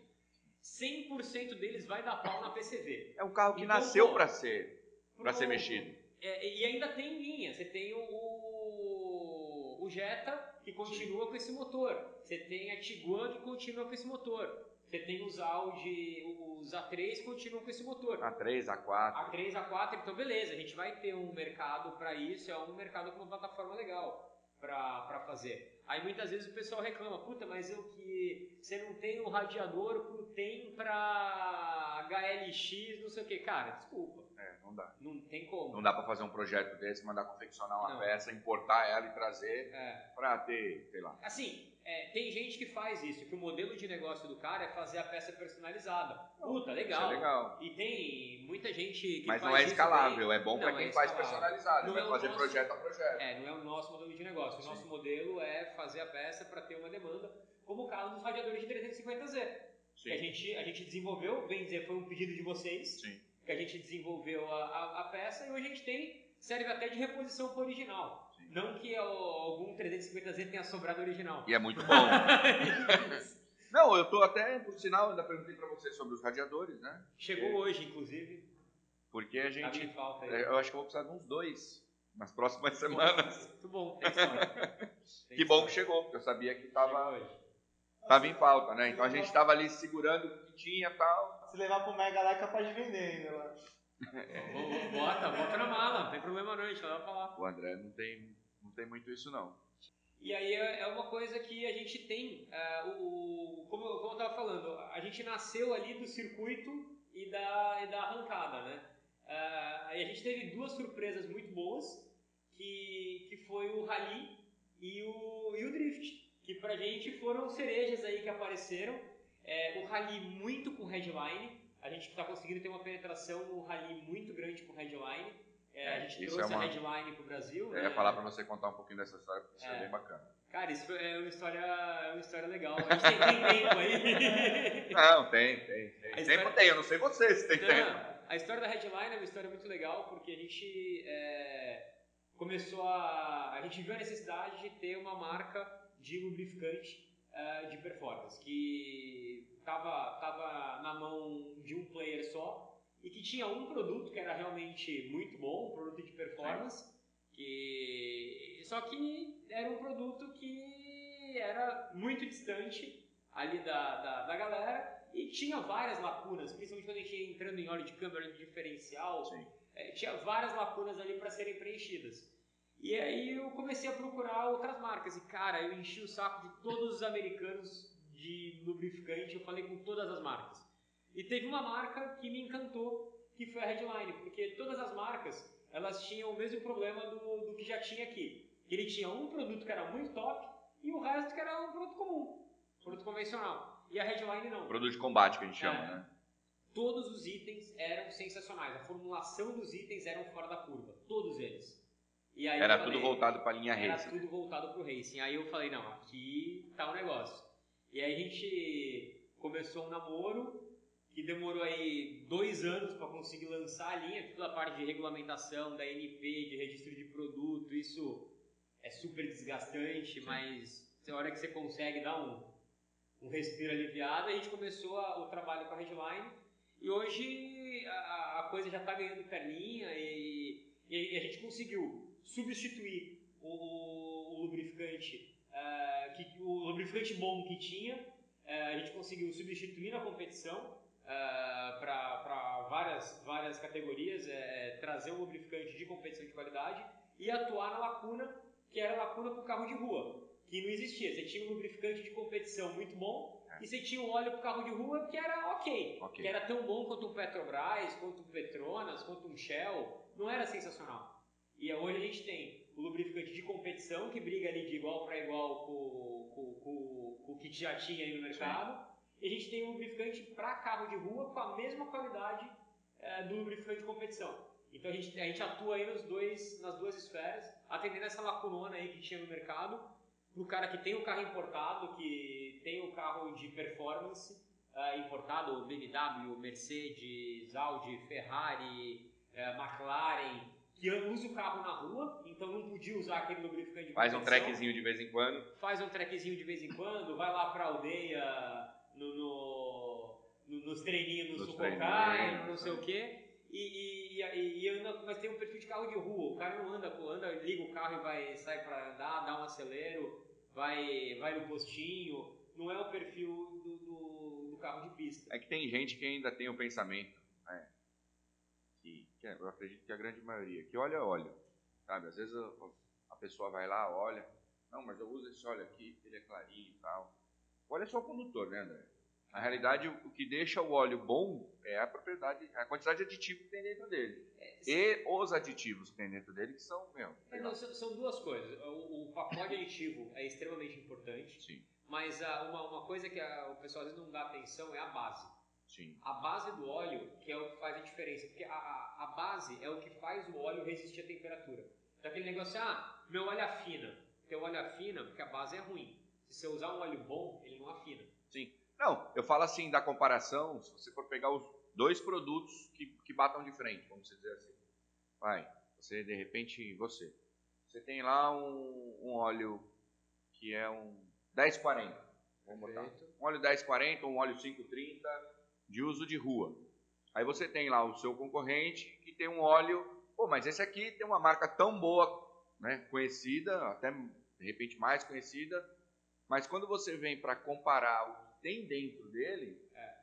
100% deles vai dar pau na PCV. É um carro que então, nasceu para ser para ser mexido. É, e ainda tem linha. Você tem o, o, o Jetta que continua Sim. com esse motor. Você tem a Tiguan que continua com esse motor. você tem os Audi, os A3 continuam com esse motor. A3, A4. A3, A4, então beleza, a gente vai ter um mercado para isso, é um mercado com uma plataforma legal para fazer. Aí muitas vezes o pessoal reclama, puta, mas eu que você não tem um radiador tem para HLX, não sei o que. Cara, desculpa. É, não dá. Não tem como. Não dá para fazer um projeto desse, mandar confeccionar uma não. peça, importar ela e trazer é. para ter, sei lá. Assim, é, tem gente que faz isso, que o modelo de negócio do cara é fazer a peça personalizada. Puta, legal. Isso é legal. E tem muita gente que Mas faz não é escalável, é bom para quem é faz personalizado, não vai é fazer nosso, projeto a projeto. É, não é o nosso modelo de negócio. O nosso modelo é fazer a peça para ter uma demanda, como o caso dos radiadores de 350Z. Sim. Que a gente, a gente desenvolveu, bem dizer, foi um pedido de vocês, Sim. que a gente desenvolveu a, a, a peça e hoje a gente tem, serve até de reposição para original. Não que algum 350Z tenha sobrado original. E é muito bom. (laughs) Não, eu tô até, por sinal, ainda perguntei para você sobre os radiadores, né? Chegou Porque... hoje, inclusive. Porque a gente. Tá falta aí. Eu acho que eu vou precisar de uns dois nas próximas semanas. Muito bom, tem (laughs) que bom que chegou, porque eu sabia que tava, tava em falta, né? Então a gente tava ali segurando o que tinha e tal. Se levar pro Mega lá é capaz de vender ainda lá. Bota, bota na mala, não tem problema não, a gente pra lá. O André não tem tem muito isso não. E aí é, é uma coisa que a gente tem, uh, o, como, como eu estava falando, a gente nasceu ali do circuito e da, e da arrancada, né? Uh, a gente teve duas surpresas muito boas, que, que foi o Rally e o, e o Drift, que pra gente foram cerejas aí que apareceram. É, o Rally muito com headline, a gente está conseguindo ter uma penetração no Rally muito grande com headline. É, a gente isso trouxe é uma... a headline pro Brasil. Eu ia né? falar para você contar um pouquinho dessa história, porque isso é, é bem bacana. Cara, isso é uma história, é uma história legal. A gente tem, tem tempo aí. (laughs) Não, tem, tem. tem. História... Tempo tem, eu não sei você se tem não, tempo. A história da headline é uma história muito legal, porque a gente é, começou a. A gente viu a necessidade de ter uma marca de lubrificante uh, de performance, que estava tava na mão de um player só e que tinha um produto que era realmente muito bom, um produto de performance, que só que era um produto que era muito distante ali da, da, da galera e tinha várias lacunas, principalmente quando a gente ia entrando em óleo de câmera de diferencial, é, tinha várias lacunas ali para serem preenchidas. E aí eu comecei a procurar outras marcas e cara, eu enchi o saco de todos os americanos de lubrificante, eu falei com todas as marcas. E teve uma marca que me encantou, que foi a Headline, porque todas as marcas elas tinham o mesmo problema do, do que já tinha aqui. Que ele tinha um produto que era muito top e o resto que era um produto comum, produto convencional. E a Headline não. Produto de combate que a gente chama, é. né? Todos os itens eram sensacionais. A formulação dos itens eram fora da curva. Todos eles. era falei, tudo voltado para a linha era racing. Era tudo voltado para o racing. Aí eu falei, não, aqui tá o negócio. E aí a gente começou um namoro que demorou aí dois anos para conseguir lançar a linha, toda a parte de regulamentação, da NP, de registro de produto, isso é super desgastante, Sim. mas a hora que você consegue dar um, um respiro aliviado, a gente começou a, o trabalho com a Headline e hoje a, a coisa já está ganhando perninha e, e, a gente conseguiu substituir o, o lubrificante, uh, que, o lubrificante bom que tinha, uh, a gente conseguiu substituir na competição uh, ah, para várias, várias categorias, é, é, trazer um lubrificante de competição de qualidade e atuar na lacuna, que era a lacuna para o carro de rua, que não existia. Você tinha um lubrificante de competição muito bom é. e você tinha um óleo para o carro de rua que era ok, okay, que era tão bom quanto um Petrobras, quanto um Petronas, quanto um Shell, não era sensacional. E hoje a gente tem o lubrificante de competição, que briga ali de igual para igual com, com, com, com, o que já tinha aí no mercado. E a gente tem um lubrificante para carro de rua com a mesma qualidade é, do lubrificante de competição. Então a gente, a gente atua aí nos dois, nas duas esferas, atendendo essa lacunona aí que tinha no mercado, para o cara que tem o carro importado, que tem o carro de performance uh, importado, BMW, Mercedes, Audi, Ferrari, uh, McLaren, que usa o carro na rua, então não podia usar aquele lubrificante de Faz um trequezinho de vez em quando. Faz um trequezinho de vez em quando, vai lá para a aldeia no, no, no, nos treininhos no Sucocai, não sei o quê. E, e, e, e anda, mas tem um perfil de carro de rua. O cara não anda, anda, liga o carro e vai sai para andar, dá um acelero, vai, vai no postinho. Não é o perfil do, do, do carro de pista. É que tem gente que ainda tem o pensamento, né, que, que eu acredito que a grande maioria, que olha, olha, sabe? Às vezes a, a pessoa vai lá, olha, não, mas eu uso esse óleo aqui, ele é clarinho e tal. Olha só o condutor, né, André? Na realidade, o que deixa o óleo bom é a propriedade, a quantidade de aditivo que tem dentro dele. É, E os aditivos que tem dentro dele, que são, meu, É, não, são, duas coisas. O, o pacote aditivo é extremamente importante, sim, mas ah, uma, uma coisa que a- o pessoal às vezes não dá atenção é a base. sim, A base do óleo que é o que faz a diferença, porque a, a, a base é o que faz o óleo resistir à temperatura. Então aquele negócio, ah, meu óleo afina. Teu óleo afina porque a base é ruim. Se você usar um óleo bom, ele não afina. sim. Não, eu falo assim da comparação, se você for pegar os dois produtos que, que batam de frente, vamos dizer assim. Vai, você de repente, você, você tem lá um, um óleo que é um 1040, vamos botar. Um óleo 1040, um óleo 530 de uso de rua. Aí você tem lá o seu concorrente que tem um óleo, pô, mas esse aqui tem uma marca tão boa, né, conhecida, até de repente mais conhecida, mas quando você vem para comparar o que tem dentro dele,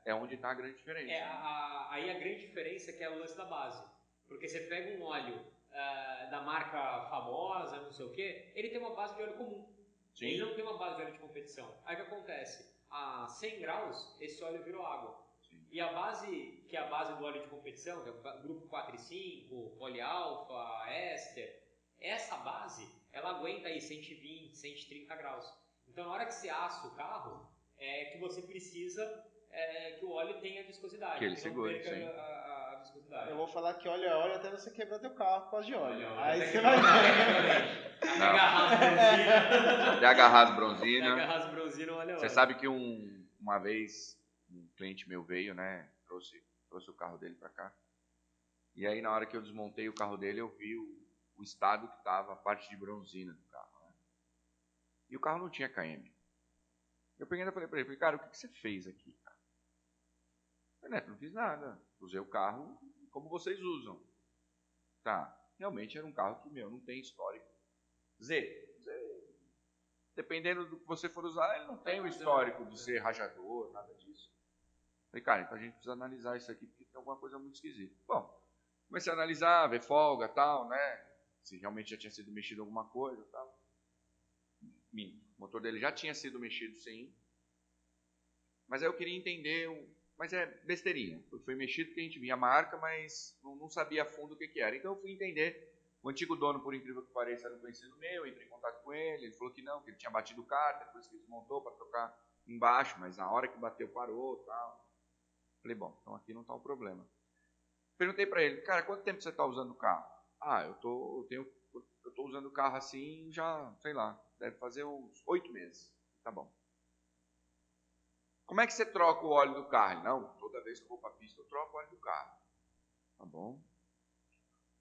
é, onde está a grande diferença. É, a- a- aí a grande diferença é que é o lance da base. Porque você pega um óleo ah, da marca famosa, não sei o quê, ele tem uma base de óleo comum. Sim. Ele não tem uma base de óleo de competição. Aí o que acontece? A 100 graus, esse óleo virou água. Sim. E a base, que é a base do óleo de competição, que é o grupo 4 e 5, polialfa, éster, essa base, ela aguenta aí 120, 130 graus. Então na hora que você assa o carro, é que você precisa é, que o óleo tenha viscosidade. Que ele não segure, perca sim. a, a- a viscosidade. Eu vou falar que olha, olha até você quebrar teu carro por causa de óleo. Olha, Aí você até vai que- ver. (laughs) Até Não. agarrar as bronzinas. Até agarrar as Até bronzinas. olha Você sabe que um, uma vez um cliente meu veio, né? Trouxe, trouxe o carro dele para cá. E aí na hora que eu desmontei o carro dele, eu vi o, o estado que estava a parte de bronzina do. Né? E o carro não tinha KM. Eu peguei e falei para ele, falei, cara, o que, você fez aqui? Cara? Eu não fiz nada. Usei o carro como vocês usam. Tá, realmente era um carro que, meu, não tem histórico. Z, Z dependendo do que você for usar, ele não tem o histórico de ser rajador, nada disso. Falei, cara, então a gente precisa analisar isso aqui porque tem alguma coisa muito esquisita. Bom, comecei a analisar, ver folga tal, né? Se realmente já tinha sido mexido alguma coisa tal. O motor dele já tinha sido mexido, sim. Mas aí eu queria entender, mas é besteirinha. Foi- mexido porque a gente via a marca, mas não, sabia a fundo o que, que era. Então eu fui entender. O antigo dono, por incrível que pareça, era um conhecido meu, entrei em contato com ele, ele falou que não, que ele tinha batido o cárter, depois que ele desmontou para trocar embaixo, mas na hora que bateu parou tal. Falei, bom, então aqui não está o problema. Perguntei para ele, cara, quanto tempo você está usando o carro? Ah, eu tô, eu tenho, eu tô usando o carro assim já, sei lá, deve fazer uns oito meses. Tá bom. Como é que você troca o óleo do carro? Não, toda vez que eu vou para a pista eu troco o óleo do carro. Tá bom.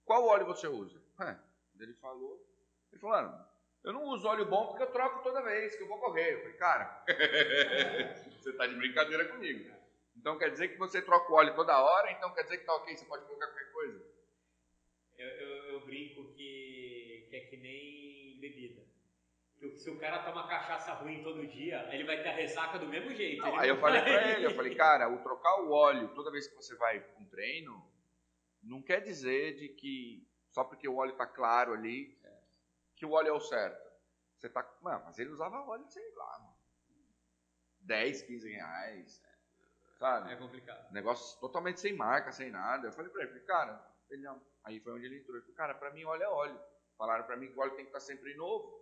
Qual óleo você usa? É, ele falou, ele falou, "Ah, eu não uso óleo bom porque eu troco toda vez que eu vou correr. Eu falei, cara, (laughs) você está de brincadeira comigo. Então quer dizer que você troca o óleo toda hora, então quer dizer que tá ok, você pode colocar qualquer coisa. Bebida. Que o- se o cara toma cachaça ruim todo dia, ele vai ter a ressaca do mesmo jeito. Não, aí eu falei pra ele, eu falei, cara, o trocar o óleo toda vez que você vai para um treino, não quer dizer de que só porque o óleo tá claro ali, que o óleo é o certo. Você tá. Mano, mas ele usava óleo, sei lá, 10, 15 reais. Sabe? É complicado. Negócio totalmente sem marca, sem nada. Eu falei pra ele, cara, ele não. Aí foi onde ele entrou. Ele falou, cara, pra mim óleo é óleo. Falaram pra mim que o óleo tem que estar sempre novo.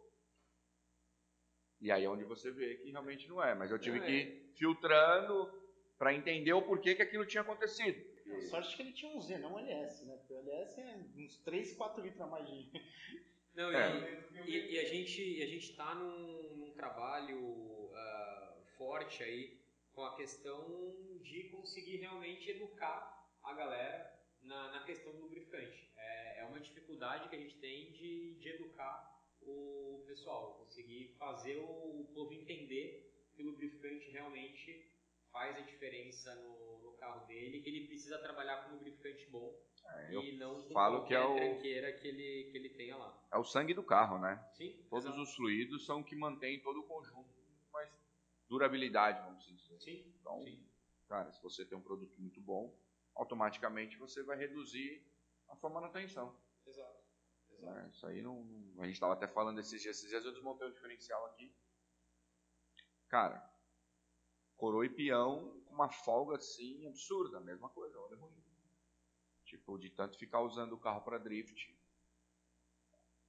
E aí é onde você vê que realmente não é. Mas eu tive Não que é. ir filtrando pra entender o porquê que aquilo tinha acontecido. A sorte que ele tinha um Z, não um LS, né? Porque o LS é uns 3, 4 litros a mais de. (laughs) Não, É. e, e- e a gente a gente está num, num trabalho ah, forte aí com a questão de conseguir realmente educar a galera na, na questão do lubrificante. É, é uma dificuldade que a gente tem de, de educar o pessoal, conseguir fazer o, o povo entender que o lubrificante realmente faz a diferença no, no carro dele, que ele precisa trabalhar com um lubrificante bom É, eu e não com falo que é o- tranqueira que ele, que ele tenha lá. é o sangue do carro, né? Sim, Todos os fluidos são o que mantém todo o conjunto. Mas durabilidade, vamos dizer. Sim, Então, sim. cara, se você tem um produto muito bom, automaticamente você vai reduzir a sua manutenção. Exato. Né? Isso aí não, A gente estava até falando esses dias. Esses dias eu desmontei um diferencial aqui. Cara, coroa e peão com uma folga assim absurda, a mesma coisa, olha ruim. Tipo, de tanto ficar usando o carro para drift.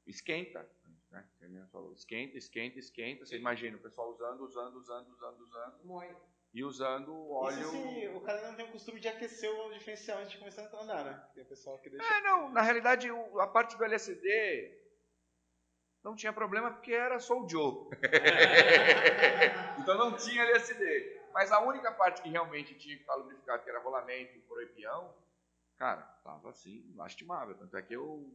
Esquenta. Né? Esquenta, esquenta, esquenta. Você imagina o pessoal usando, usando, usando, usando, usando. Morre. E usando óleo. Isso o cara não tem o costume de aquecer o diferencial antes de começar a andar, né? Tem o pessoal que deixa. É, não, na realidade a parte do LSD não tinha problema porque era só o Joe. (laughs) então não tinha LSD. Mas a única parte que realmente tinha que estar lubrificado, que era rolamento e coroipião, cara, tava assim, lastimável. Tanto é que eu,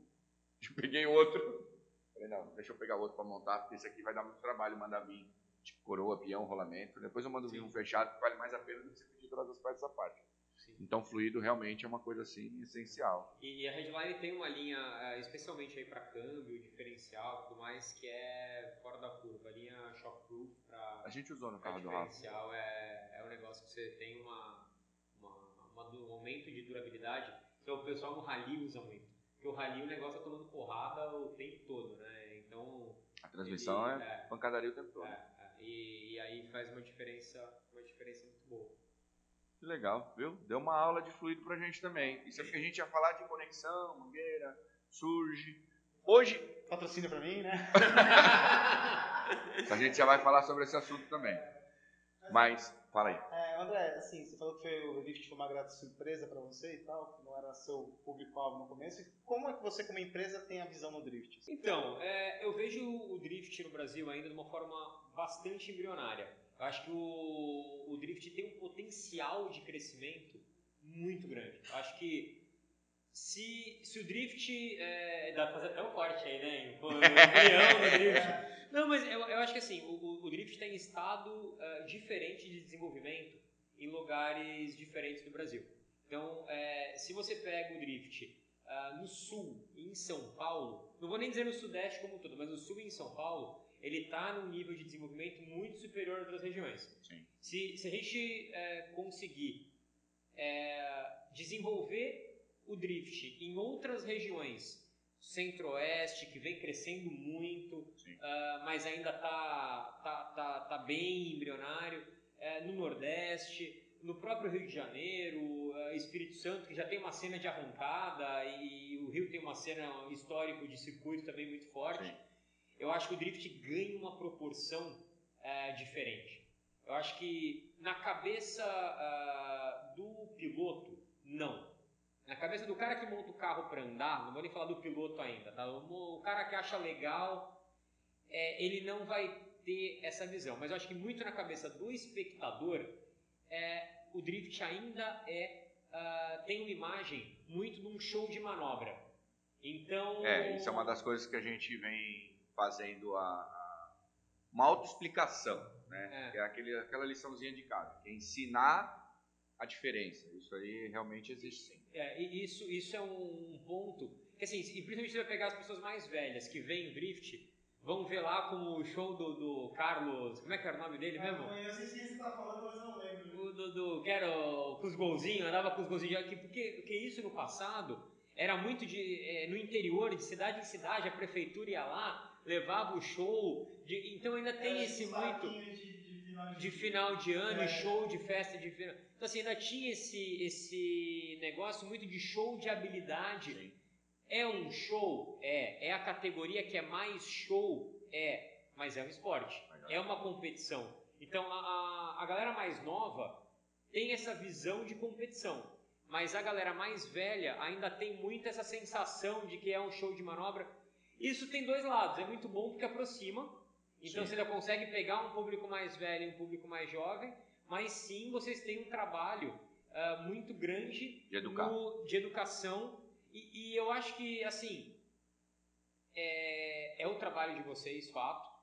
eu (laughs) peguei outro. Falei, não, deixa eu pegar outro para montar, porque esse aqui vai dar muito trabalho mandar vir tipo coroa, peão, rolamento. Depois eu mando Sim. um fechado que vale mais a pena do que você pedir todas as partes da parte. Sim. Então fluido realmente é uma coisa assim essencial. E a Headline tem uma linha, eh, especialmente aí para câmbio, diferencial e tudo mais, que é fora da curva. A linha Shockproof A para gente usou no carro do Rafa. diferencial é, é um negócio que você tem uma, uma, uma um aumento de durabilidade que o pessoal no rally usa muito. Porque o rally o negócio tá tomando porrada o tempo todo, né? Então. A transmissão ele- é pancadaria o tempo todo. é, é, e, e aí faz uma diferença, uma diferença muito boa. Que legal, viu? Deu uma aula de fluido pra gente também. Isso é porque a gente ia falar de conexão, mangueira, surge. Hoje, Patrocínio pra mim, né? (laughs) a gente já vai falar sobre esse assunto também. Mas, fala aí. É, André, assim, você falou que foi, o Rift foi uma grata surpresa pra você e tal, que não era seu público-alvo no começo. Como é que você, como empresa, tem a visão no Drift? Então, é, eu vejo o drift no Brasil ainda de uma forma bastante embrionária. Eu acho que o, o drift tem um potencial de crescimento muito grande. Eu acho que se, se o drift. É, dá pra fazer até um corte aí, né? Pô, (laughs) embrião no drift. Não, mas eu, eu acho que assim, o, o- drift está em estado ah, diferente de desenvolvimento em lugares diferentes do Brasil. Então, é, se você pega o drift ah, no sul e em São Paulo, não vou nem dizer no sudeste como um todo, mas no sul e em São Paulo, ele está num nível de desenvolvimento muito superior a outras regiões. Se, se a gente é, conseguir é, desenvolver o drift em outras regiões, centro-oeste, que vem crescendo muito, ah, mas ainda está tá, tá, tá bem embrionário, é, no nordeste, no próprio Rio de Janeiro, eh, Espírito Santo, que já tem uma cena de arrancada, e o Rio tem uma cena histórico de circuito também muito forte. Sim. Eu acho que o drift ganha uma proporção eh, diferente. Eu acho que na cabeça ah, do piloto, não. Na cabeça do cara que monta o carro para andar, não vou nem falar do piloto ainda, tá? O, cara que acha legal, eh, ele não vai ter essa visão. Mas eu acho que muito na cabeça do espectador, é, o drift ainda é ah, tem uma imagem muito de um show de manobra. Então. É, isso é uma das coisas que a gente vem fazendo a, a- uma autoexplicação, né? É. Que é aquele, aquela liçãozinha de casa, que é ensinar a diferença. Isso aí realmente existe sim. É, isso, isso é um ponto que assim, e principalmente você vai pegar as pessoas mais velhas que veem o drift, vão ver lá como o show do, do Carlos, como é que era o nome dele mesmo? Eu sei se você tá falando, mas não lembro. O do, do- que era com os golzinhos, andava com os golzinhos, porque, porque isso no passado era muito de, eh, no interior, de cidade em cidade, a prefeitura ia lá, levava o show, de- então ainda tem esse muito de final de ano, É. e show de festa de final. Então assim, ainda tinha esse, esse negócio muito de show de habilidade. Sim. É um show? É. É a categoria que é mais show? É. Mas é um esporte. É uma competição. Então a, a, a galera mais nova tem essa visão de competição. Mas a galera mais velha ainda tem muito essa sensação de que é um show de manobra. Isso tem dois lados. É muito bom porque aproxima. Então Sim. você ainda consegue pegar um público mais velho e um público mais jovem. Mas sim, vocês têm um trabalho ah, muito grande De educar. no- de educação. E, e eu acho que, assim, é, é o trabalho de vocês, fato.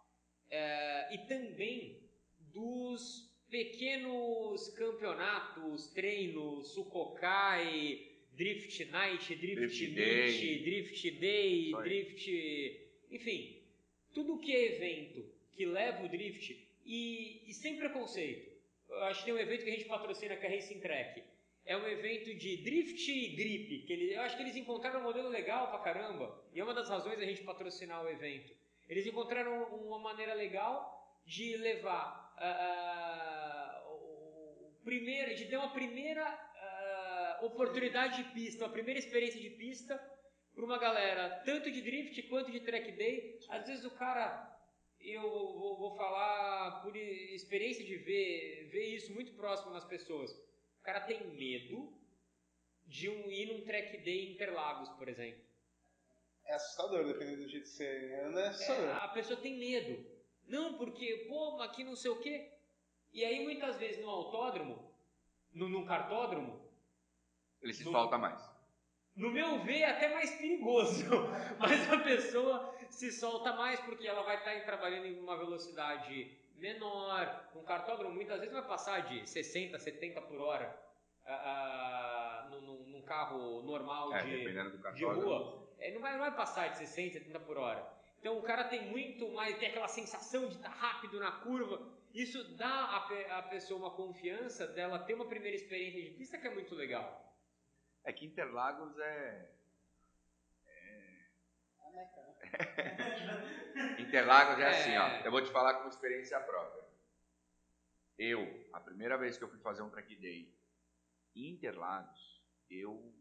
É, e também dos pequenos campeonatos, treinos, Sukokai, Drift Night, Drift, Drift Day. Drift Day. Drift... Enfim, tudo que é evento que leva o drift e, e sem preconceito. acho que tem um evento que a gente patrocina que é Racing Track. É um evento de drift e grip. Que ele, eu acho que eles encontraram um modelo legal pra caramba. E é uma das razões da gente patrocinar o evento. Eles encontraram uma maneira legal de levar uh, o primeiro, de ter uma primeira uh, oportunidade de pista, uma primeira experiência de pista para uma galera, tanto de drift quanto de track day. Às vezes o cara eu vou, vou, falar por experiência de ver, ver isso muito próximo nas pessoas. O cara tem medo de um, ir num track day em Interlagos, por exemplo. É assustador, dependendo do jeito que você anda, é assustador. É, a pessoa tem medo. Não, porque, pô, aqui não sei o quê. E aí, muitas vezes, no autódromo, no, num cartódromo... Ele se no, solta mais. No meu ver, é até mais perigoso. (laughs) Mas a pessoa se solta mais porque ela vai estar trabalhando em uma velocidade menor. Um cartódromo muitas vezes vai passar de 60, 70 por hora uh, uh, num, num, carro normal é, de, de rua. É, não, vai, não vai passar de 60, 70 por hora. Então o cara tem muito mais, tem aquela sensação de estar rápido na curva. Isso dá a pessoa uma confiança dela ter uma primeira experiência de pista que é muito legal. É que Interlagos é. é... (laughs) Interlagos é, é assim, ó. Eu vou te falar com experiência própria. Eu, a primeira vez que eu fui fazer um track day em Interlagos, eu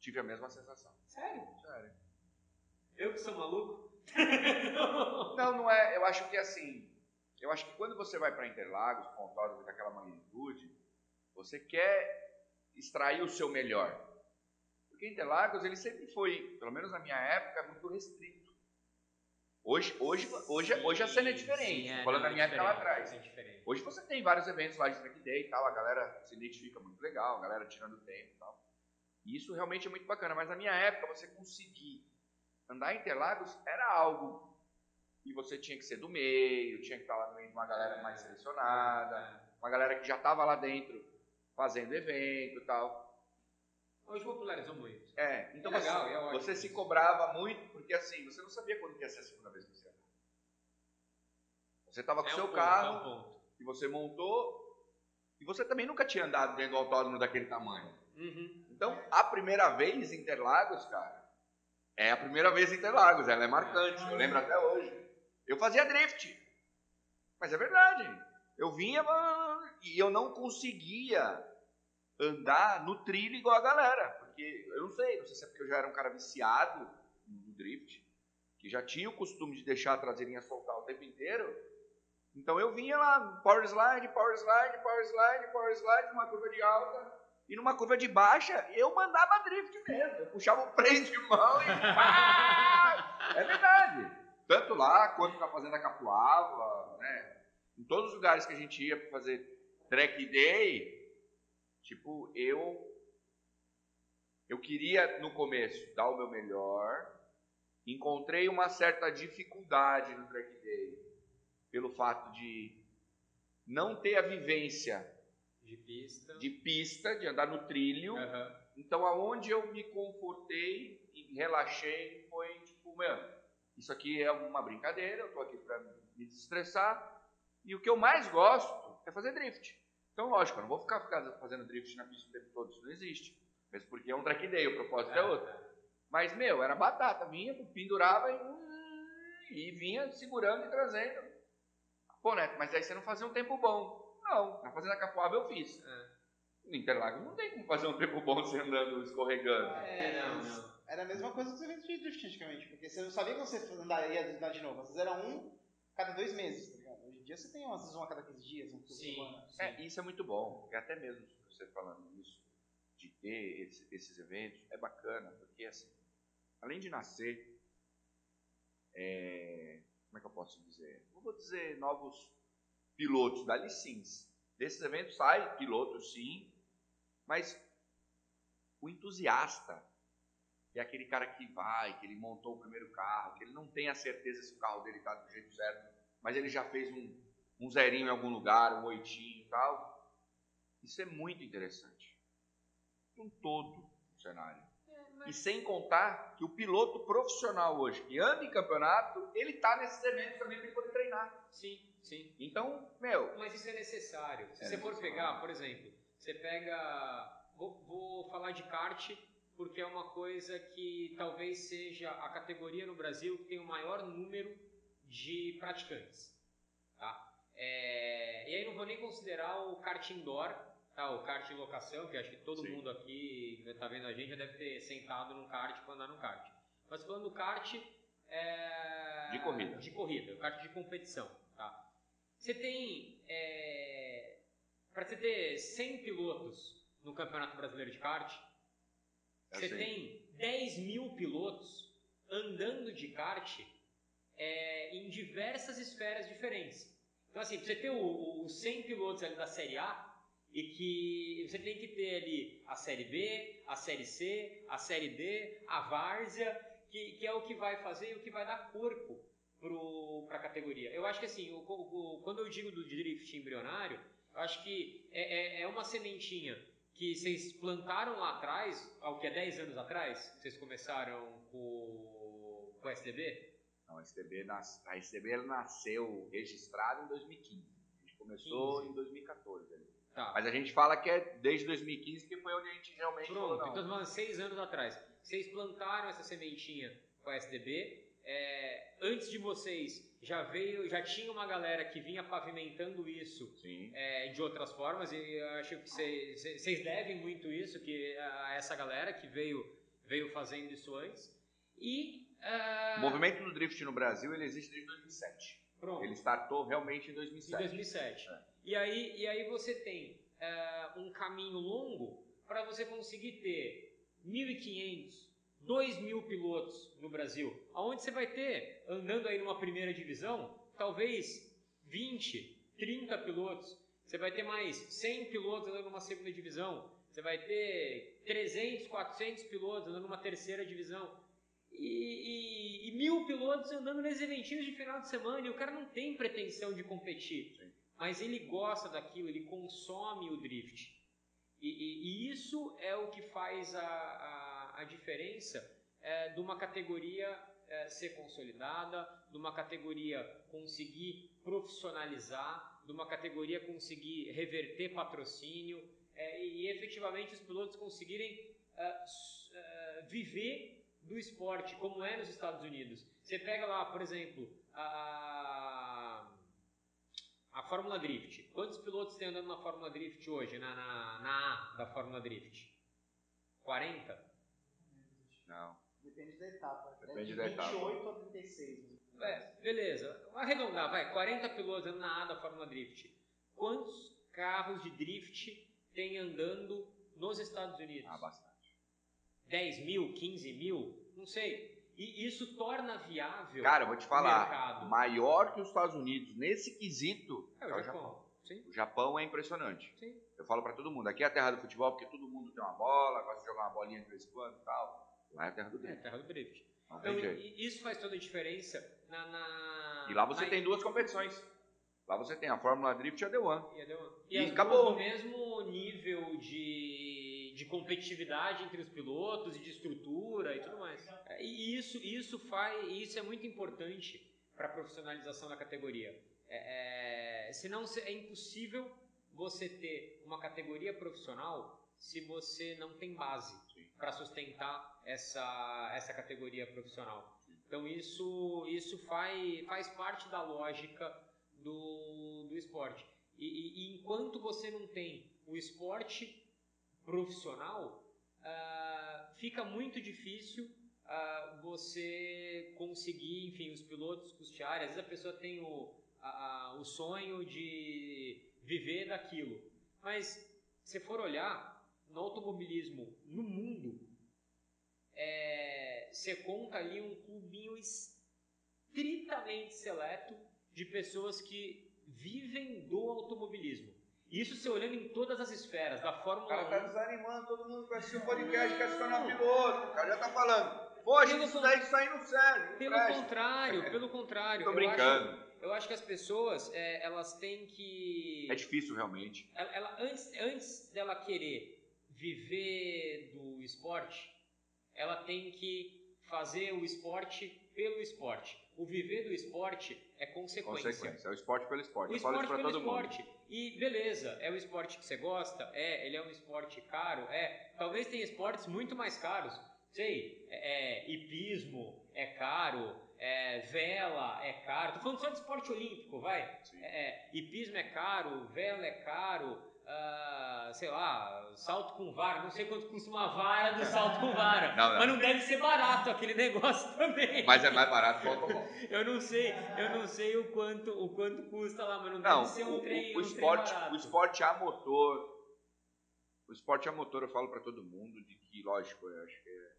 tive a mesma sensação. Sério? Sério. Eu que sou maluco? (laughs) não, não é. Eu acho que assim. Eu acho que quando você vai para Interlagos com daquela magnitude, você quer extrair o seu melhor. Porque Interlagos ele sempre foi, pelo menos na minha época, muito restrito. Hoje, hoje, hoje, sim, hoje a cena é diferente. Sim, é, falando da minha é época lá atrás. É hoje você tem vários eventos lá de track day e tal, a galera se identifica muito legal, a galera tirando tempo e tal. E isso realmente é muito bacana. Mas na minha época, você conseguir andar em Interlagos era algo. E você tinha que ser do meio, tinha que estar lá no meio de uma galera mais selecionada, uma galera que já estava lá dentro fazendo evento e tal. Hoje popularizou muito. É, então é legal, você, é você se cobrava muito, porque assim, você não sabia quando ia ser a segunda vez você ia Você estava com o é seu um carro, ponto, é um e você montou, e você também nunca tinha andado dentro do autódromo daquele tamanho. Uhum. Então, a primeira vez em Interlagos, cara, é a primeira vez em Interlagos, ela é marcante, eu lembro até hoje. Eu fazia drift, mas é verdade. Eu vinha e eu não conseguia andar no trilho igual a galera. Porque eu não sei, não sei se é porque eu já era um cara viciado no drift, que já tinha o costume de deixar a traseirinha soltar o tempo inteiro. Então eu vinha lá, power slide, power slide, power slide, power slide, numa curva de alta. E numa curva de baixa, eu mandava drift mesmo. Eu puxava o freio de mão e pá! É verdade. Tanto lá quanto na Fazenda Capuava, né? Em todos os lugares que a gente ia para fazer track day, tipo, eu eu queria no começo dar o meu melhor, encontrei uma certa dificuldade no track day pelo fato de não ter a vivência de pista, de, pista, de andar no trilho. Uhum. Então, aonde eu me confortei e relaxei foi tipo, meu, isso aqui é uma brincadeira, eu tô aqui para me desestressar. E o que eu mais gosto é fazer drift. Então, lógico, eu não vou ficar fazendo drift na pista o tempo todo, isso não existe. Mesmo porque é um track day, o propósito é, é outro. Mas, meu, era batata, vinha, pendurava e, e vinha segurando e trazendo. Pô, Neto, mas aí você não fazia um tempo bom. Não, na Fazenda Capoaba eu fiz. É. No Interlagos não tem como fazer um tempo bom você andando escorregando. É, não, não. Era a mesma coisa que você eventos de drift antigamente, porque você não sabia quando você andaria andar de novo. Vocês eram um cada dois meses dia você tem às vezes uma a cada 15 dias, um por sim, semana. Sim. É, isso é muito bom. E até mesmo você falando isso, de ter esse, esses eventos, é bacana, porque assim, além de nascer, é, como é que eu posso dizer? Não vou dizer novos pilotos, da licença. Desses eventos sai pilotos sim, mas o entusiasta, que é aquele cara que vai, que ele montou o primeiro carro, que ele não tem a certeza se o carro dele está do jeito certo, mas ele já fez um, um zerinho em algum lugar, um oitinho e tal. Isso é muito interessante. Um todo o cenário. É, mas... E sem contar que o piloto profissional hoje, que anda em campeonato, ele está nesses eventos também para poder treinar. Sim, sim. Então, meu, Mas isso é necessário. Se É você for necessário. pegar, por exemplo, você pega. Vou, vou falar de kart porque é uma coisa que talvez seja a categoria no Brasil que tem o maior número de praticantes. Tá? É, e aí não vou nem considerar o kart indoor, tá? o kart em locação, que acho que todo Sim. mundo aqui que está vendo a gente já deve ter sentado num kart para andar num kart. Mas falando do kart. é, De corrida. De corrida, o kart de competição. Tá? Você tem. É, para você ter 100 pilotos no Campeonato Brasileiro de Kart, eu você sei. tem 10 mil pilotos andando de kart é, em diversas esferas diferentes. Então, assim, você ter os 100 pilotos ali da Série A, e que você tem que ter ali a Série B, a Série C, a Série D, a Várzea, que, que é o que vai fazer e o que vai dar corpo para a categoria. Eu acho que, assim, o- o- quando eu digo do drift embrionário, eu acho que é, é- é uma sementinha que vocês plantaram lá atrás, ao que é 10 anos atrás, vocês começaram com, com o STB? Não, a STB, nas- a STB nasceu registrada em 2015. A gente começou 15. em 2014. ali. Tá. Mas a gente fala que é desde 2015 que foi onde a gente realmente falou, Pronto, não. então falando seis anos atrás. Vocês plantaram essa sementinha com a SDB. é, antes de vocês já veio, já tinha uma galera que vinha pavimentando isso é, de outras formas e eu acho que vocês vocês devem muito isso que a essa galera que veio veio fazendo isso antes e ah, O movimento do drift no Brasil ele existe desde 2007. pronto. Ele startou realmente em Em 2007. 2007. É. E, aí, e aí você tem é, um caminho longo para você conseguir ter 1.500, 2.000 pilotos no Brasil. Aonde você vai ter, andando aí numa primeira divisão, talvez 20, 30 pilotos. Você vai ter mais 100 pilotos andando numa segunda divisão. Você vai ter 300, 400 pilotos andando numa terceira divisão. E, e, e mil pilotos andando nesses eventinhos de final de semana e o cara não tem pretensão de competir mas ele gosta daquilo, ele consome o drift. E, e- isso é o que faz a, a, a diferença é, de uma categoria é, ser consolidada, de uma categoria conseguir profissionalizar, de uma categoria conseguir reverter patrocínio é, e, efetivamente os pilotos conseguirem é, é, viver do esporte, como é nos Estados Unidos. Você pega lá, por exemplo, a, a Fórmula Drift. Quantos pilotos tem andando na Fórmula Drift hoje, na, na, na A da Fórmula Drift? 40? Não. Depende da etapa. Depende é de da etapa. 28 a 36. É, beleza. Vamos arredondar, vai. 40 pilotos andando na A da Fórmula Drift. Quantos carros de drift tem andando nos Estados Unidos? Ah, bastante. 10 mil, 15 mil? Não sei. E isso torna viável Cara, eu vou te o falar. Maior que os Estados Unidos nesse quesito É é o o Japão. Japão. Sim, O Japão é impressionante. sim. Eu falo pra todo mundo, aqui é a terra do futebol porque todo mundo tem uma bola, gosta de jogar uma bolinha de vez em quando e tal. Lá é a terra do É, drift. terra do drift. Não Então, isso faz toda a diferença na... na- E lá você na- tem duas competições. Lá você tem a Fórmula Drift e a The One. E, deu- E e as acabou. no mesmo nível de competitividade entre os pilotos e de estrutura e tudo mais. É, E isso, isso faz, isso é muito importante para a profissionalização da categoria. É, é, senão se- é impossível você ter uma categoria profissional se você não tem base para sustentar essa, essa categoria profissional. Então isso, isso faz, faz parte da lógica do, do esporte. E, e- e enquanto você não tem o esporte profissional, ah, fica muito difícil ah, você conseguir, enfim, os pilotos custearem. Às vezes a pessoa tem o, a- a- o sonho de viver daquilo. Mas, se for olhar, no automobilismo no mundo, é, você conta ali um clubinho estritamente seleto de pessoas que vivem do automobilismo. Isso você olhando em todas as esferas, da O Fórmula cara 1. tá desanimando, todo mundo que assistir o podcast quer se tornar piloto. O cara já tá falando. Poxa, Pelo isso daí no sério. não Pelo presta. contrário, pelo contrário. Tô eu brincando. acho- Eu acho que as pessoas, é, elas têm que... É difícil realmente. ela, ela- antes, antes dela querer viver do esporte, ela tem que fazer o esporte pelo esporte. O viver do esporte é consequência. Consequência. É o esporte pelo esporte. O Eu falo esporte isso pra pelo todo esporte. mundo. E beleza, é o esporte que você gosta? É. Ele é um esporte caro? É. Talvez tenha esportes muito mais caros. Sei, é, é, hipismo é caro, é, vela é caro. Tô falando só de esporte olímpico, vai. É, é, hipismo é caro, vela é caro, ah, sei lá, salto com vara. Não sei quanto custa uma vara do salto com vara. Não, não. Mas não deve ser barato aquele negócio também. Mas é mais barato que o. (laughs) Eu não sei, eu não sei o quanto, o quanto custa lá, mas não, Não, deve ser um o, trem, o, um trem esporte, barato. o esporte a motor, o esporte a motor eu falo pra todo mundo de que, lógico, eu acho que é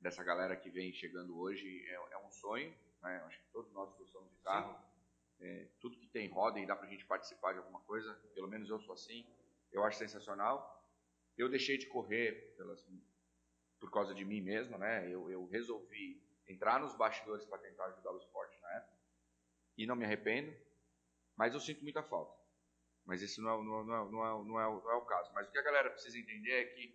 dessa galera que vem chegando hoje é, é um sonho, né? Acho que todos nós gostamos de carro, É, tudo que tem roda e dá pra gente participar de alguma coisa, pelo menos eu sou assim, eu acho sensacional. Eu deixei de correr pelas, por causa de mim mesmo, né? Eu, eu resolvi entrar nos bastidores para tentar ajudar o esporte na época e não me arrependo, mas eu sinto muita falta. Mas esse não é, não, é, não, é, não, é, não, é, o- não é o caso. Mas o que a galera precisa entender é que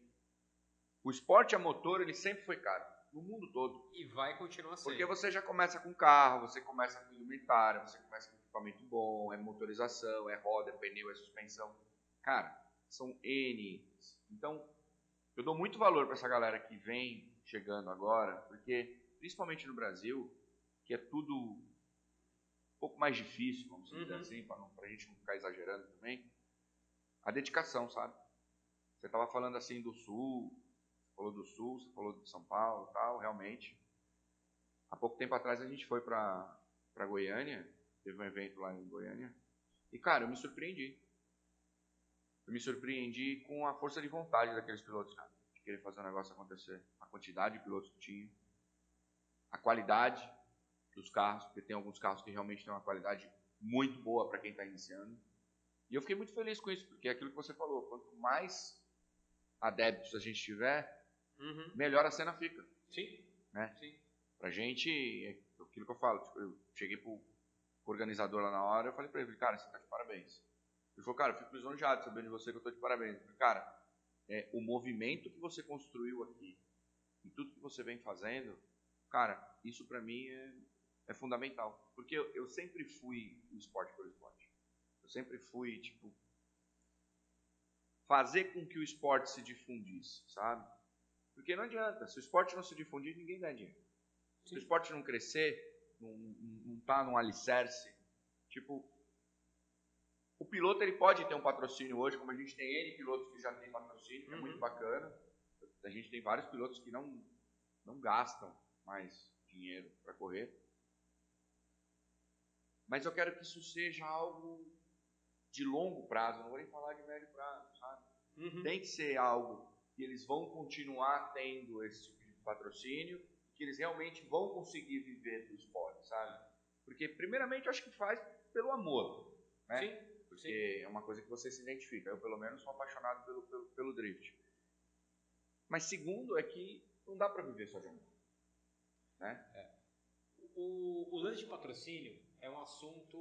o esporte a motor ele sempre foi caro, no mundo todo. E vai continuar sendo. Porque você já começa com carro, você começa com indumentária, você começa com equipamento bom, é motorização, é roda, é pneu, é suspensão. Cara, são N. Então, eu dou muito valor para essa galera que vem chegando agora, porque, principalmente no Brasil, que é tudo um pouco mais difícil, vamos dizer Uhum. assim, para a gente não ficar exagerando também, a dedicação, sabe? Você estava falando assim do Sul, falou do Sul, você falou de São Paulo tal, realmente. Há pouco tempo atrás a gente foi para Goiânia, teve um evento lá em Goiânia, e cara, eu me surpreendi. Eu me surpreendi com a força de vontade daqueles pilotos, cara, de querer fazer o negócio acontecer. A quantidade de pilotos que tinha, a qualidade dos carros, porque tem alguns carros que realmente têm uma qualidade muito boa para quem está iniciando. E eu fiquei muito feliz com isso, porque é aquilo que você falou, quanto mais adeptos a gente tiver, Uhum. melhor a cena fica. Sim. Né? Sim. Pra gente, é aquilo que eu falo, tipo, eu cheguei pro organizador lá na hora, eu falei pra ele, cara, você tá de parabéns. Ele falou, cara, eu fico lisonjeado sabendo de você que eu tô de parabéns. Eu falei, cara, é, o movimento que você construiu aqui e tudo que você vem fazendo, cara, isso pra mim é, é fundamental. Porque eu, eu sempre fui o esporte pelo esporte. Eu sempre fui, tipo, fazer com que o esporte se difundisse, sabe? Porque não adianta, se o esporte não se difundir, ninguém dá dinheiro. Se o esporte não crescer, não, não, não tá num alicerce, tipo, o piloto ele pode ter um patrocínio hoje, como a gente tem N pilotos que já tem patrocínio, que é Uhum. muito bacana. A gente tem vários pilotos que não, não gastam mais dinheiro para correr. Mas eu quero que isso seja algo de longo prazo, não vou nem falar de médio prazo, sabe? Uhum. tem que ser algo que eles vão continuar tendo esse tipo de patrocínio, que eles realmente vão conseguir viver do esporte, sabe? Porque, primeiramente, eu acho que faz pelo amor, né? Sim. Porque é uma coisa que você se identifica. Eu, pelo menos, sou apaixonado pelo, pelo, pelo drift. Mas, segundo, é que não dá para viver só de amor. Né? O, o lance de patrocínio é um assunto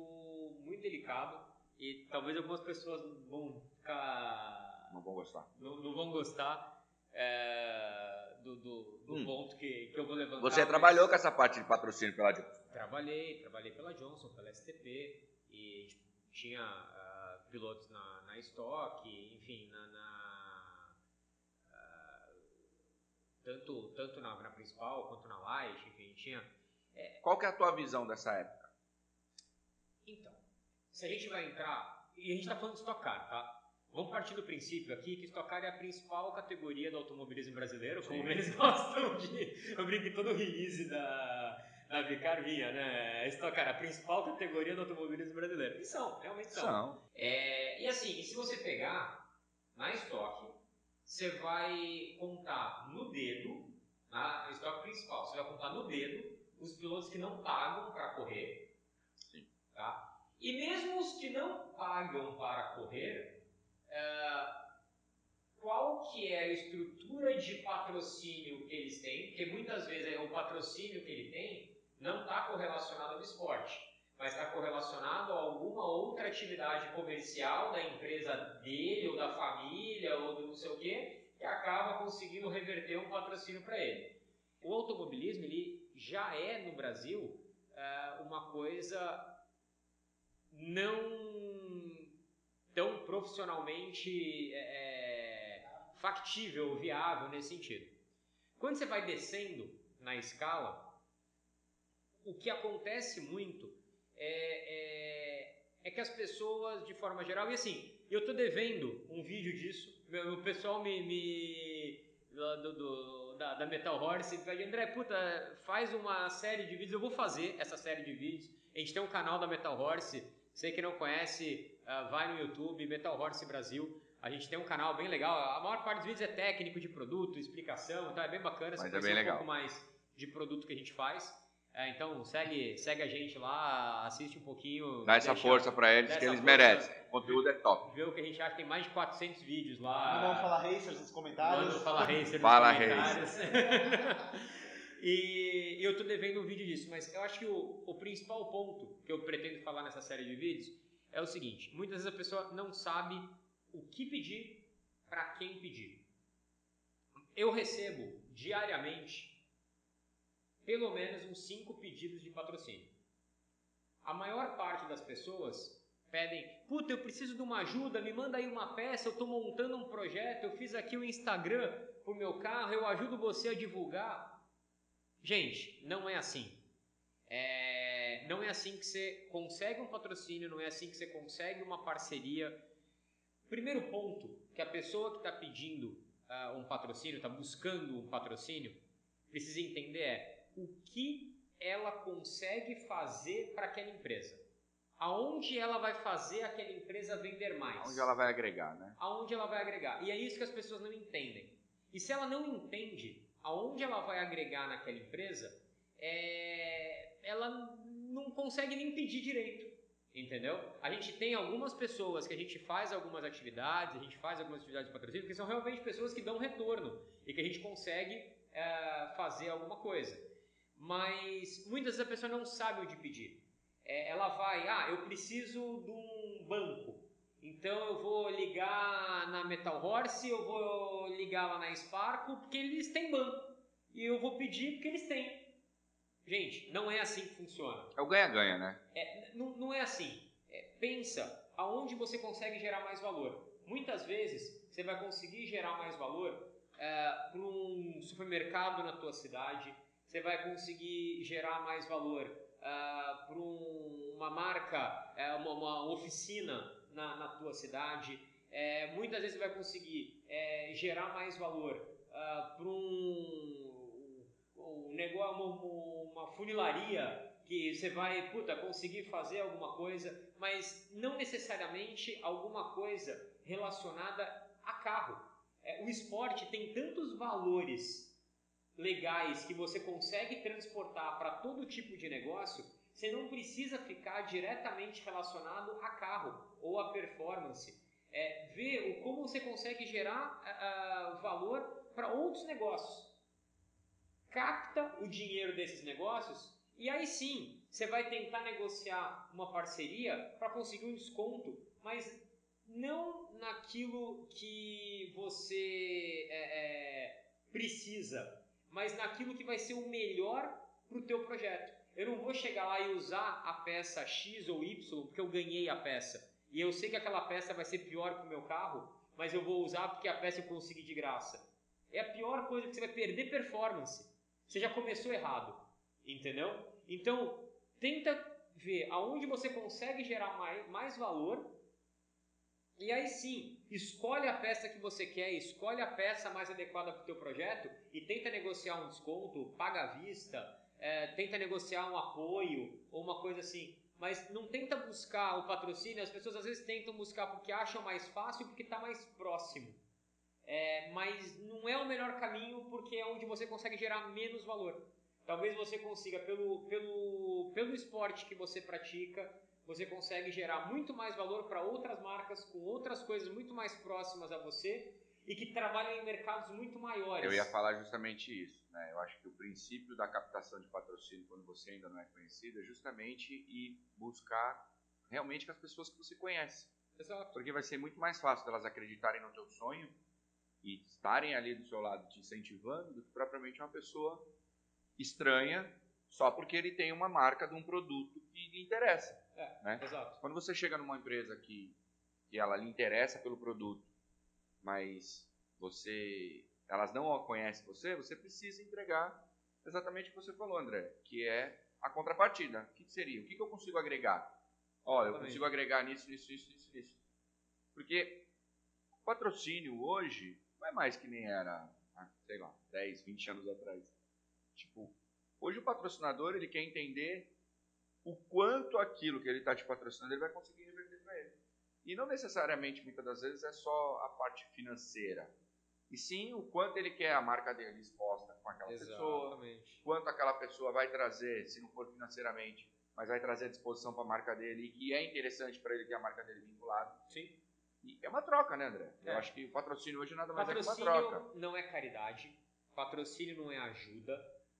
muito delicado e talvez algumas pessoas vão ficar. Não vão gostar. não, não vão gostar é, do, do, do Hum. ponto que, que eu vou levantar. Você mas- trabalhou com essa parte de patrocínio pela Johnson. Trabalhei, trabalhei pela Johnson, pela STP e tinha ah, pilotos na, na Stock, enfim, na, na, ah, tanto, tanto na, na principal quanto na Light, enfim, tinha. Qual que é a tua visão dessa época? Então, se a gente vai entrar, e a gente está falando de Stock Car, tá? Vamos partir do princípio aqui que Stock Car é a principal categoria do automobilismo brasileiro, como Sim. eles (laughs) gostam de. Eu brinco todo release da, da Vicar vinha, né? Stock Car, a principal categoria do automobilismo brasileiro. E são, realmente são. São. É, e assim, e se você pegar na estoque, você vai contar no dedo, na estoque principal, você vai contar no dedo os pilotos que não pagam para correr. Sim. Tá? E mesmo os que não pagam para correr, é, qual que é a estrutura de patrocínio que eles têm? Porque muitas vezes o patrocínio que ele tem não está correlacionado ao esporte mas está correlacionado a alguma outra atividade comercial da empresa dele, ou da família, ou do não sei o quê, que acaba conseguindo reverter um patrocínio para ele. O automobilismo ele já é no Brasil uh, uma coisa não tão profissionalmente é, factível, viável nesse sentido. Quando você vai descendo na escala, o que acontece muito é, é, é que as pessoas, de forma geral, e assim, eu tô devendo um vídeo disso, o pessoal me, me do, do, da, da, Metal Horse André, puta, faz uma série de vídeos, eu vou fazer essa série de vídeos, a gente tem um canal da Metal Horse, você que não conhece, uh, vai no YouTube, Metal Horse Brasil, a gente tem um canal bem legal, a maior parte dos vídeos é técnico de produto, explicação, então é bem bacana, Mas é bem um legal. pouco mais de produto que a gente faz. É, então segue, segue a gente lá, assiste um pouquinho. Dá essa força para eles que eles força, merecem. O conteúdo é top. Vê o que a gente acha, tem mais de 400 vídeos lá. Não vamos falar Racers nos comentários. Manda falar Racers nos Fala comentários. (laughs) e, e, eu tô devendo um vídeo disso, mas eu acho que o, o principal ponto que eu pretendo falar nessa série de vídeos é o seguinte: muitas vezes a pessoa não sabe o que pedir para quem pedir. Eu recebo diariamente pelo menos uns 5 pedidos de patrocínio. A maior parte das pessoas pedem, puta, eu preciso de uma ajuda, me manda aí uma peça, eu estou montando um projeto, eu fiz aqui o Instagram pro meu carro, eu ajudo você a divulgar. Gente, não é assim. É, não é assim que você consegue um patrocínio, não é assim que você consegue uma parceria. Primeiro ponto que a pessoa que está pedindo uh, um patrocínio, está buscando um patrocínio, precisa entender é o que ela consegue fazer para aquela empresa. Aonde ela vai fazer aquela empresa vender mais? Aonde ela vai agregar, né? Aonde ela vai agregar. E é isso que as pessoas não entendem. E se ela não entende aonde ela vai agregar naquela empresa, é... ela não consegue nem pedir direito. Entendeu? A gente tem algumas pessoas que a gente faz algumas atividades, a gente faz algumas atividades de patrocínio, que são realmente pessoas que dão retorno e que a gente consegue é, fazer alguma coisa mas muitas vezes a pessoa não sabe onde pedir. É, ela vai, ah, eu preciso de um banco, então eu vou ligar na Metal Horse, eu vou ligar lá na Sparco, porque eles têm banco, e eu vou pedir porque eles têm. Gente, não é assim que funciona. É o ganha-ganha, né? É, não, não é assim. É, pensa aonde você consegue gerar mais valor. Muitas vezes você vai conseguir gerar mais valor é, para um supermercado na tua cidade, você vai conseguir gerar mais valor ah, para um, uma marca, uh, uma, uma, oficina na, na tua cidade. É, muitas vezes você vai conseguir é, gerar mais valor uh, para um, negócio, uma, uma funilaria que você vai puta, conseguir fazer alguma coisa, mas não necessariamente alguma coisa relacionada a carro. É, o esporte tem tantos valores legais que você consegue transportar para todo tipo de negócio, você não precisa ficar diretamente relacionado a carro ou a performance. É, ver como você consegue gerar uh, valor para outros negócios. Capta o dinheiro desses negócios e aí sim você vai tentar negociar uma parceria para conseguir um desconto, mas não naquilo que você é, é, precisa mas naquilo que vai ser o melhor para o teu projeto. Eu não vou chegar lá e usar a peça X ou Y porque eu ganhei a peça. E eu sei que aquela peça vai ser pior para o meu carro, mas eu vou usar porque a peça eu consegui de graça. É a pior coisa que você vai perder performance. Você já começou errado, entendeu? Então, tenta ver aonde você consegue gerar mais, mais valor e aí sim, escolhe a peça que você quer, escolhe a peça mais adequada para o teu projeto e tenta negociar um desconto, paga à vista, é, tenta negociar um apoio ou uma coisa assim. Mas não tenta buscar o patrocínio, as pessoas às vezes tentam buscar porque acham mais fácil porque está mais próximo. É, mas não é o melhor caminho porque é onde você consegue gerar menos valor. Talvez você consiga, pelo, pelo, pelo esporte que você pratica, você consegue gerar muito mais valor para outras marcas com outras coisas muito mais próximas a você e que trabalham em mercados muito maiores. Eu ia falar justamente isso. Né? Eu acho que o princípio da captação de patrocínio quando você ainda não é conhecido é justamente ir buscar realmente com as pessoas que você conhece. Exato. Porque vai ser muito mais fácil elas acreditarem no teu sonho e estarem ali do seu lado te incentivando do que propriamente uma pessoa estranha só porque ele tem uma marca de um produto que lhe interessa. É, né? exato. Quando você chega numa empresa que, que ela lhe interessa pelo produto, mas você elas não conhecem você, você precisa entregar exatamente o que você falou, André, que é a contrapartida. O que seria? O que eu consigo agregar? Olha, eu consigo agregar nisso, nisso, nisso, nisso, nisso. Porque o patrocínio hoje não é mais que nem era, sei lá, 10, 20 anos atrás. Tipo, hoje o patrocinador ele quer entender o quanto aquilo que ele está te patrocinando ele vai conseguir reverter para ele. E não necessariamente, muitas das vezes, é só a parte financeira. E sim o quanto ele quer a marca dele exposta com aquela Exatamente. pessoa, quanto aquela pessoa vai trazer, se não for financeiramente, mas vai trazer a disposição para a marca dele e que é interessante para ele ter a marca dele vinculada. Sim. E é uma troca, né, André? É. Eu acho que o patrocínio hoje nada mais é que uma Patrocínio troca. não é caridade, patrocínio não é ajuda,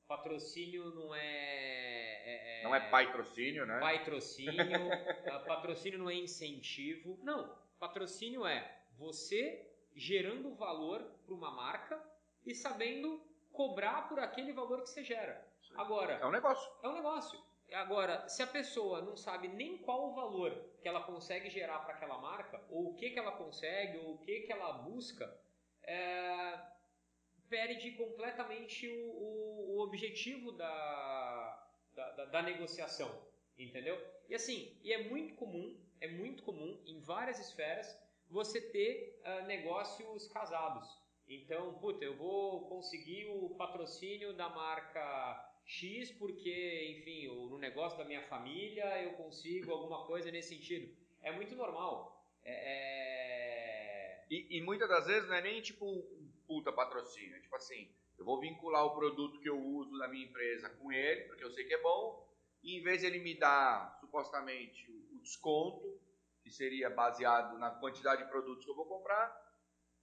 patrocínio não é. é, Não é patrocínio, né? patrocínio, (laughs) ah, patrocínio não é incentivo. Não, patrocínio é você gerando valor para uma marca e sabendo cobrar por aquele valor que você gera. Agora, É um negócio. é um negócio. Agora, se a pessoa não sabe nem qual o valor que ela consegue gerar para aquela marca, ou o que, que ela consegue, ou o que, que ela busca, é, perde completamente o, o- o objetivo da, da, da- da negociação, entendeu? E assim, e é muito comum, é muito comum em várias esferas você ter ah, negócios casados. Então, puta, eu vou conseguir o patrocínio da marca X porque, enfim, no negócio da minha família eu consigo alguma coisa nesse sentido. É muito normal. É, é- E, e muitas das vezes não é nem tipo um puta patrocínio. É tipo assim, eu vou vincular o produto que eu uso na minha empresa com ele, porque eu sei que é bom, e em vez de ele me dar supostamente o desconto, que seria baseado na quantidade de produtos que eu vou comprar,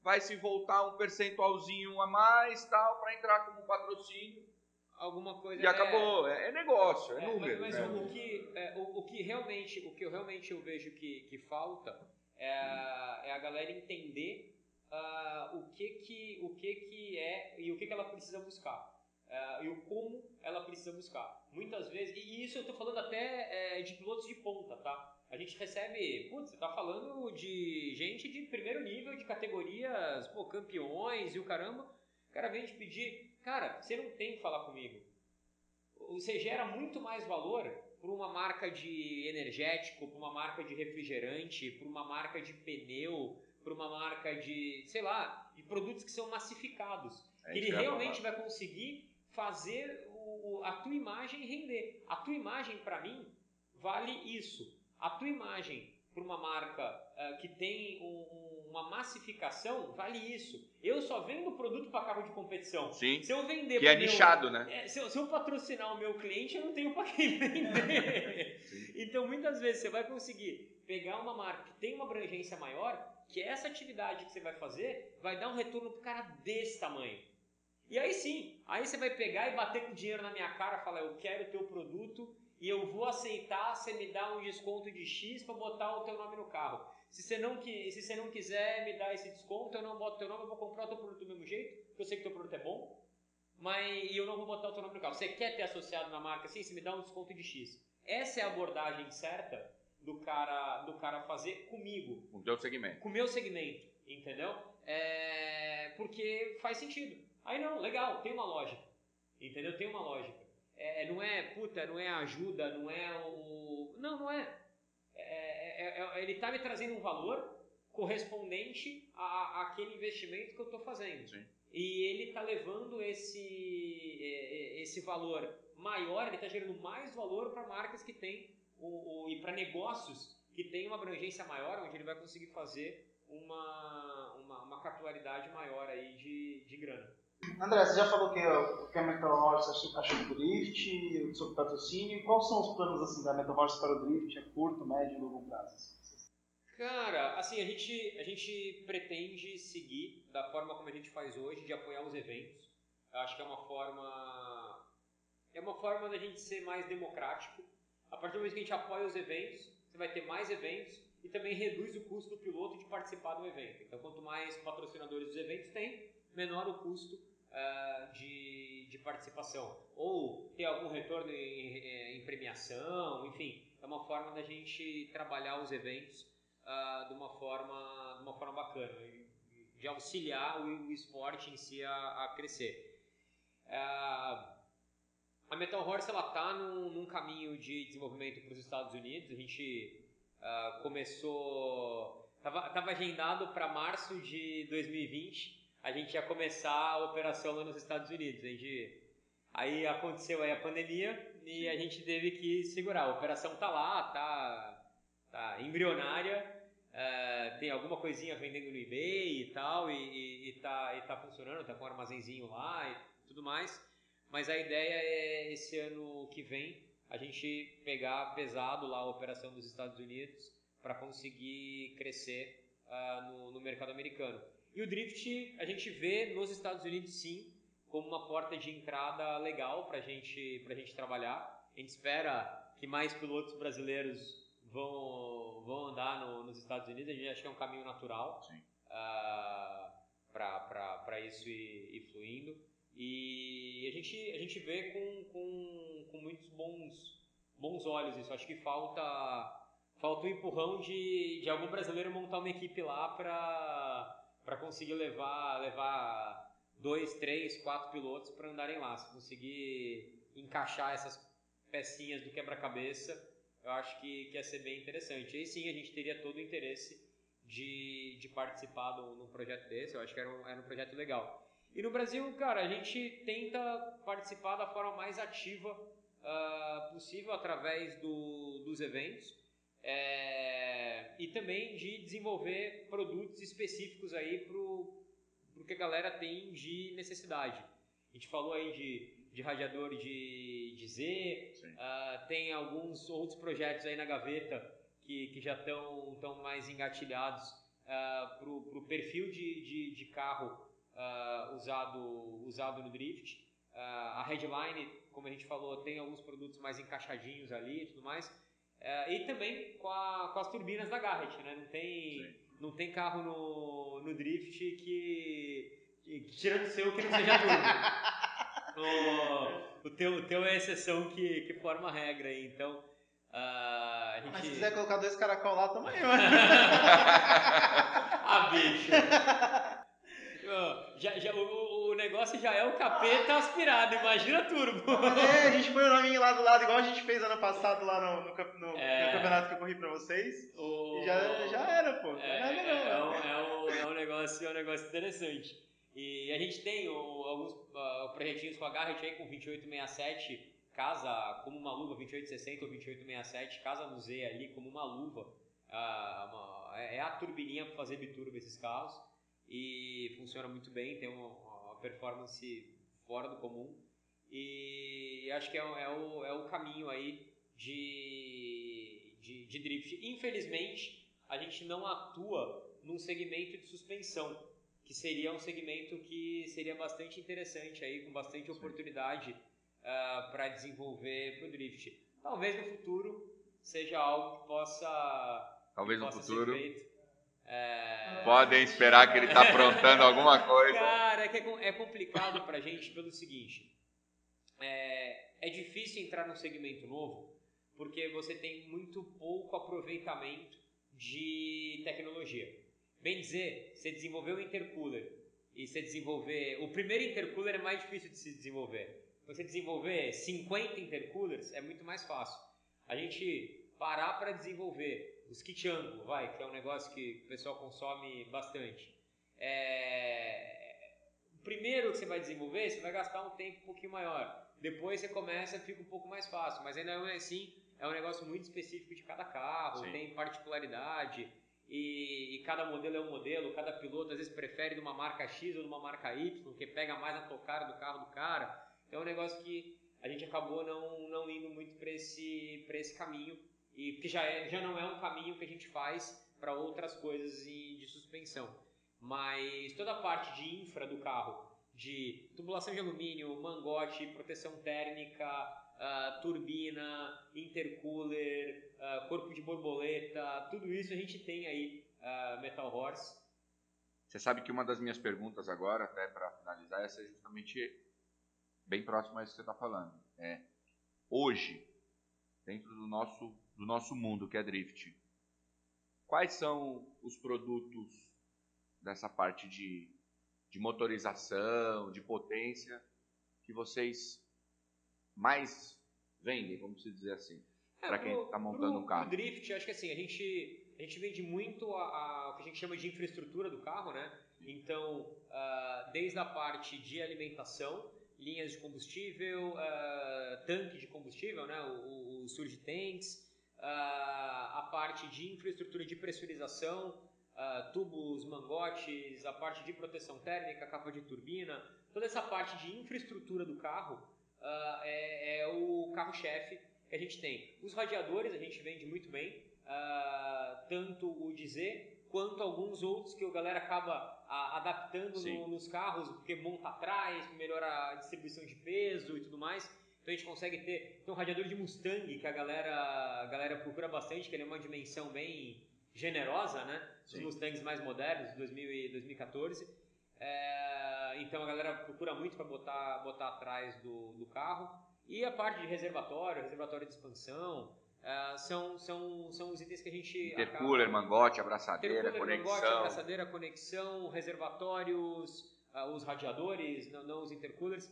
vai se voltar um percentualzinho a mais tal para entrar como patrocínio alguma coisa e é- acabou. É, é negócio, é, É, número. mas né? o, que, é, o, o que realmente, o que eu realmente eu vejo que, que falta é, é a galera entender ah, o que que o que que é e o que que ela precisa buscar ah, e o como ela precisa buscar. Muitas vezes e isso eu estou falando até é, de pilotos de ponta, tá? A gente recebe, putz, você tá falando de gente de primeiro nível, de categorias, pô, campeões e o caramba. O cara vem te pedir, cara, você não tem que falar comigo você gera muito mais valor para uma marca de energético, para uma marca de refrigerante, para uma marca de pneu, para uma marca de, sei lá, de produtos que são massificados. É que ele realmente vai conseguir fazer o- a tua imagem render. A tua imagem, para mim, vale isso. A tua imagem para uma marca ah, que tem um- um- uma massificação vale isso. Eu só vendo produto para carro de competição. Sim, Se eu vender que é meu- nichado, né? é, se, eu, se eu patrocinar o meu cliente, eu não tenho para quem (laughs) vender. então, muitas vezes, você vai conseguir pegar uma marca que tem uma abrangência maior, que essa atividade que você vai fazer vai dar um retorno pro cara desse tamanho. E aí sim, aí você vai pegar e bater com dinheiro na minha cara falar, eu quero o teu produto e eu vou aceitar você me dar um desconto de X para botar o teu nome no carro. Se você, não, qui- se você não quiser me dar esse desconto, eu não boto teu nome, eu vou comprar o teu produto do mesmo jeito, porque eu sei que teu produto é bom, mas e eu não vou botar o teu nome no carro. Você quer ter associado na marca assim? Você me dá um desconto de X. Essa é a abordagem certa do cara, do cara fazer comigo, Com o teu segmento. com o meu segmento, entendeu? É, porque faz sentido. Aí não, legal, tem uma lógica, entendeu? Tem uma lógica. É, não é, puta, não é ajuda, não é o... Não, não é. É- é- é- ele está me trazendo um valor correspondente a, àquele investimento que eu estou fazendo. Sim. E ele está levando esse, é, é, esse valor maior, ele está gerando mais valor para marcas que têm o, o- e para negócios que têm uma abrangência maior, onde ele vai conseguir fazer uma, uma, uma capilaridade maior aí de, de grana. André, você já falou que, ó, que a Metalhorse achou, do Drift, sobre patrocínio. Quais são os planos assim, da Metalhorse para o Drift a curto, médio e longo prazo? Cara, assim, a gente, a gente pretende seguir da forma como a gente faz hoje, de apoiar os eventos. Eu acho que é uma forma. É uma forma da gente ser mais democrático. A partir do momento que a gente apoia os eventos, você vai ter mais eventos e também reduz o custo do piloto de participar do evento. Então, quanto mais patrocinadores dos eventos tem, menor o custo ah, de, de participação. Ou ter algum retorno em, em, premiação, enfim, é uma forma da gente trabalhar os eventos uh, de, uma forma, de uma forma bacana, de auxiliar o, o esporte em si a, a crescer. Uh, a Metal Horse ela está num, num, caminho de desenvolvimento para os Estados Unidos. A gente uh, começou, estava agendado para março de 2020 a gente ia começar a operação lá nos Estados Unidos. A gente, aí aconteceu aí a pandemia e a gente teve que segurar. A operação tá lá, tá, tá embrionária, uh, tem alguma coisinha vendendo no eBay e tal, e, e, e, tá, e tá funcionando, tá com um armazenzinho lá e tudo mais. Mas a ideia é esse ano que vem a gente pegar pesado lá a operação dos Estados Unidos para conseguir crescer uh, no, no mercado americano. E o drift a gente vê nos Estados Unidos sim como uma porta de entrada legal para gente, a gente trabalhar. A gente espera que mais pilotos brasileiros vão, vão andar no, nos Estados Unidos, a gente acha que é um caminho natural uh, para isso ir, ir, fluindo. E a gente, a gente vê com, com, com muitos bons, bons olhos isso. Acho que falta, falta um empurrão de, de algum brasileiro montar uma equipe lá para para conseguir levar, levar dois, três, quatro pilotos para andarem lá. Se conseguir encaixar essas pecinhas do quebra-cabeça, eu acho que, que ia ser bem interessante. Aí sim a gente teria todo o interesse de, de participar num projeto desse, eu acho que era um, era um projeto legal. E no Brasil, cara, a gente tenta participar da forma mais ativa uh, possível através do, dos eventos. É, e também de desenvolver produtos específicos aí pro, pro que a galera tem de necessidade. A gente falou aí de, de radiador de, de Z, uh, tem alguns outros projetos aí na gaveta que, que já estão tão mais engatilhados uh, pro, pro perfil de, de, de carro uh, usado, usado no drift. Uh, a Headline, como a gente falou, tem alguns produtos mais encaixadinhos ali e tudo mais. É, e também com, a, com, as turbinas da Garrett, né? Não tem, não tem carro no, no drift que, que, que tirando o seu, que não seja turbo. (laughs) o, o, teu, o teu é exceção que, que forma a regra aí, então... Uh, a gente... Mas se quiser colocar dois caracol lá, também, mano. (laughs) ah, bicho. já, já, o, o, negócio já é o capeta aspirado, imagina turbo. É, a gente põe o nome lá do lado, igual a gente fez ano passado lá no, no, no, é... no campeonato que eu corri pra vocês. O... E já, já era, pô. É, não, é, não, é, um, é, um, é, um negócio, é um negócio interessante. E a gente tem o, alguns uh, projetinhos com a Garrett aí com 2867, casa como uma luva, 2860 ou 2867, casa no Z ali como uma luva. Uh, uma, é a turbininha para fazer biturbo esses carros e funciona muito bem, tem uma performance fora do comum e acho que é, é, o, é o caminho aí de, de, de drift. Infelizmente, a gente não atua num segmento de suspensão, que seria um segmento que seria bastante interessante aí, com bastante Sim. oportunidade uh, ah, para desenvolver para o drift. Talvez no futuro seja algo que possa, Talvez que no possa futuro. ser feito. É... Podem esperar que ele está aprontando alguma coisa. Cara, é, que é, é complicado para a gente pelo seguinte: é, é difícil entrar num segmento novo porque você tem muito pouco aproveitamento de tecnologia. Bem dizer, você desenvolveu um intercooler e você desenvolver. O primeiro intercooler é mais difícil de se desenvolver. Você desenvolver 50 intercoolers é muito mais fácil. A gente parar para desenvolver os ângulo, vai, que é um negócio que o pessoal consome bastante. É... O primeiro que você vai desenvolver, você vai gastar um tempo um pouquinho maior. Depois você começa, fica um pouco mais fácil, mas ainda é assim, é um negócio muito específico de cada carro, Sim. tem particularidade. E, e, cada modelo é um modelo, cada piloto às vezes prefere de uma marca X ou de uma marca Y, que pega mais na tocada do carro do cara. Então é um negócio que a gente acabou não, não indo muito para esse, esse caminho e que já, é, já não é um caminho que a gente faz para outras coisas de suspensão. Mas toda a parte de infra do carro, de tubulação de alumínio, mangote, proteção térmica, uh, turbina, intercooler, uh, corpo de borboleta, tudo isso a gente tem aí uh, Metal Horse. Você sabe que uma das minhas perguntas agora, até para finalizar, essa é justamente bem próximo a isso que você está falando. É, hoje, dentro do nosso, do nosso mundo que é drift, quais são os produtos dessa parte de, de motorização, de potência, que vocês mais vendem, vamos dizer assim, É, para quem está montando pro- um carro? pro drift, acho que assim, a gente, a gente vende muito a, a- o que a gente chama de infraestrutura do carro, né? Então, ah, desde a parte de alimentação, linhas de combustível, ah, tanque de combustível, né? O, o, o surge tanks, a parte de infraestrutura de pressurização, ah, tubos, mangotes, a parte de proteção térmica, capa de turbina, toda essa parte de infraestrutura do carro ah, é, é o carro-chefe que a gente tem. Os radiadores a gente vende muito bem, ah, tanto o dizer quanto alguns outros que a galera acaba ah, adaptando no- nos carros, porque monta atrás, melhora a distribuição de peso e tudo mais. Então a gente consegue ter um radiador de Mustang que a galera, a galera procura bastante, que ele é uma dimensão bem generosa, né? Os. Mustangs mais modernos, 2000 e 2014. É, então a galera procura muito para botar, botar atrás do, do carro. E a parte de reservatório, reservatório de expansão, é, são, são, são os itens que a gente. Intercooler, acaba- mangote, abraçadeira, Intercooler, mangote, conexão. abraçadeira, conexão, reservatórios, ah, os radiadores, não, não os intercoolers.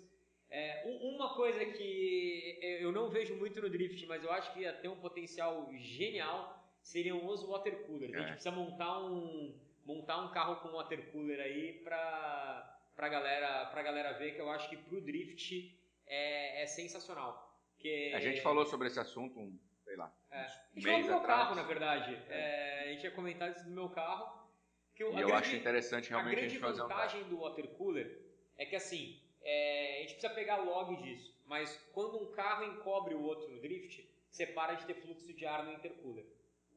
É, um- uma coisa que eu não vejo muito no drift, mas eu acho que ia ter um potencial genial, seriam os water coolers. A gente É. precisa montar um, montar um carro com water cooler aí pra, pra, galera, pra galera ver, que eu acho que pro drift é, é sensacional. Que A gente falou sobre esse assunto, um, sei lá, é. A do mês meu atrás. carro, na verdade. É, a gente ia comentar isso do meu carro. Que E a eu grande- acho interessante realmente a a grande gente fazer um carro. vantagem do water cooler é que assim, é, a gente precisa pegar log disso, mas quando um carro encobre o outro no drift, você para de ter fluxo de ar no intercooler.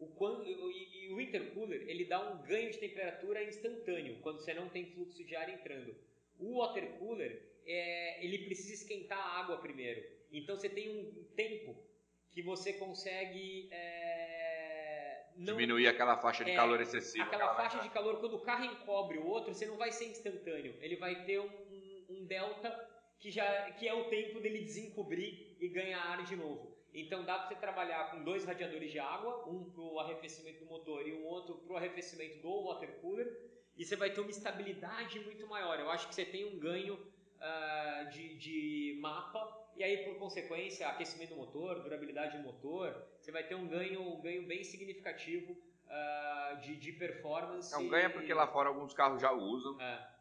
O quando, e, e o intercooler ele dá um ganho de temperatura instantâneo quando você não tem fluxo de ar entrando. O water cooler é, ele precisa esquentar a água primeiro, então você tem um tempo que você consegue é, não Diminuir aquela faixa de É, calor excessiva. que aquela ela vai faixa de calor, quando o carro encobre o outro, você não vai ser instantâneo. Ele vai ter um- um delta que, já, que é o tempo dele desencobrir e ganhar ar de novo. Então dá para você trabalhar com dois radiadores de água, um para o arrefecimento do motor e um outro para o arrefecimento do water cooler, e você vai ter uma estabilidade muito maior. Eu acho que você tem um ganho ah, de, de mapa e aí por consequência aquecimento do motor, durabilidade do motor, você vai ter um ganho, um ganho bem significativo ah, de, de performance. Não, ganha porque lá fora alguns carros já usam. É,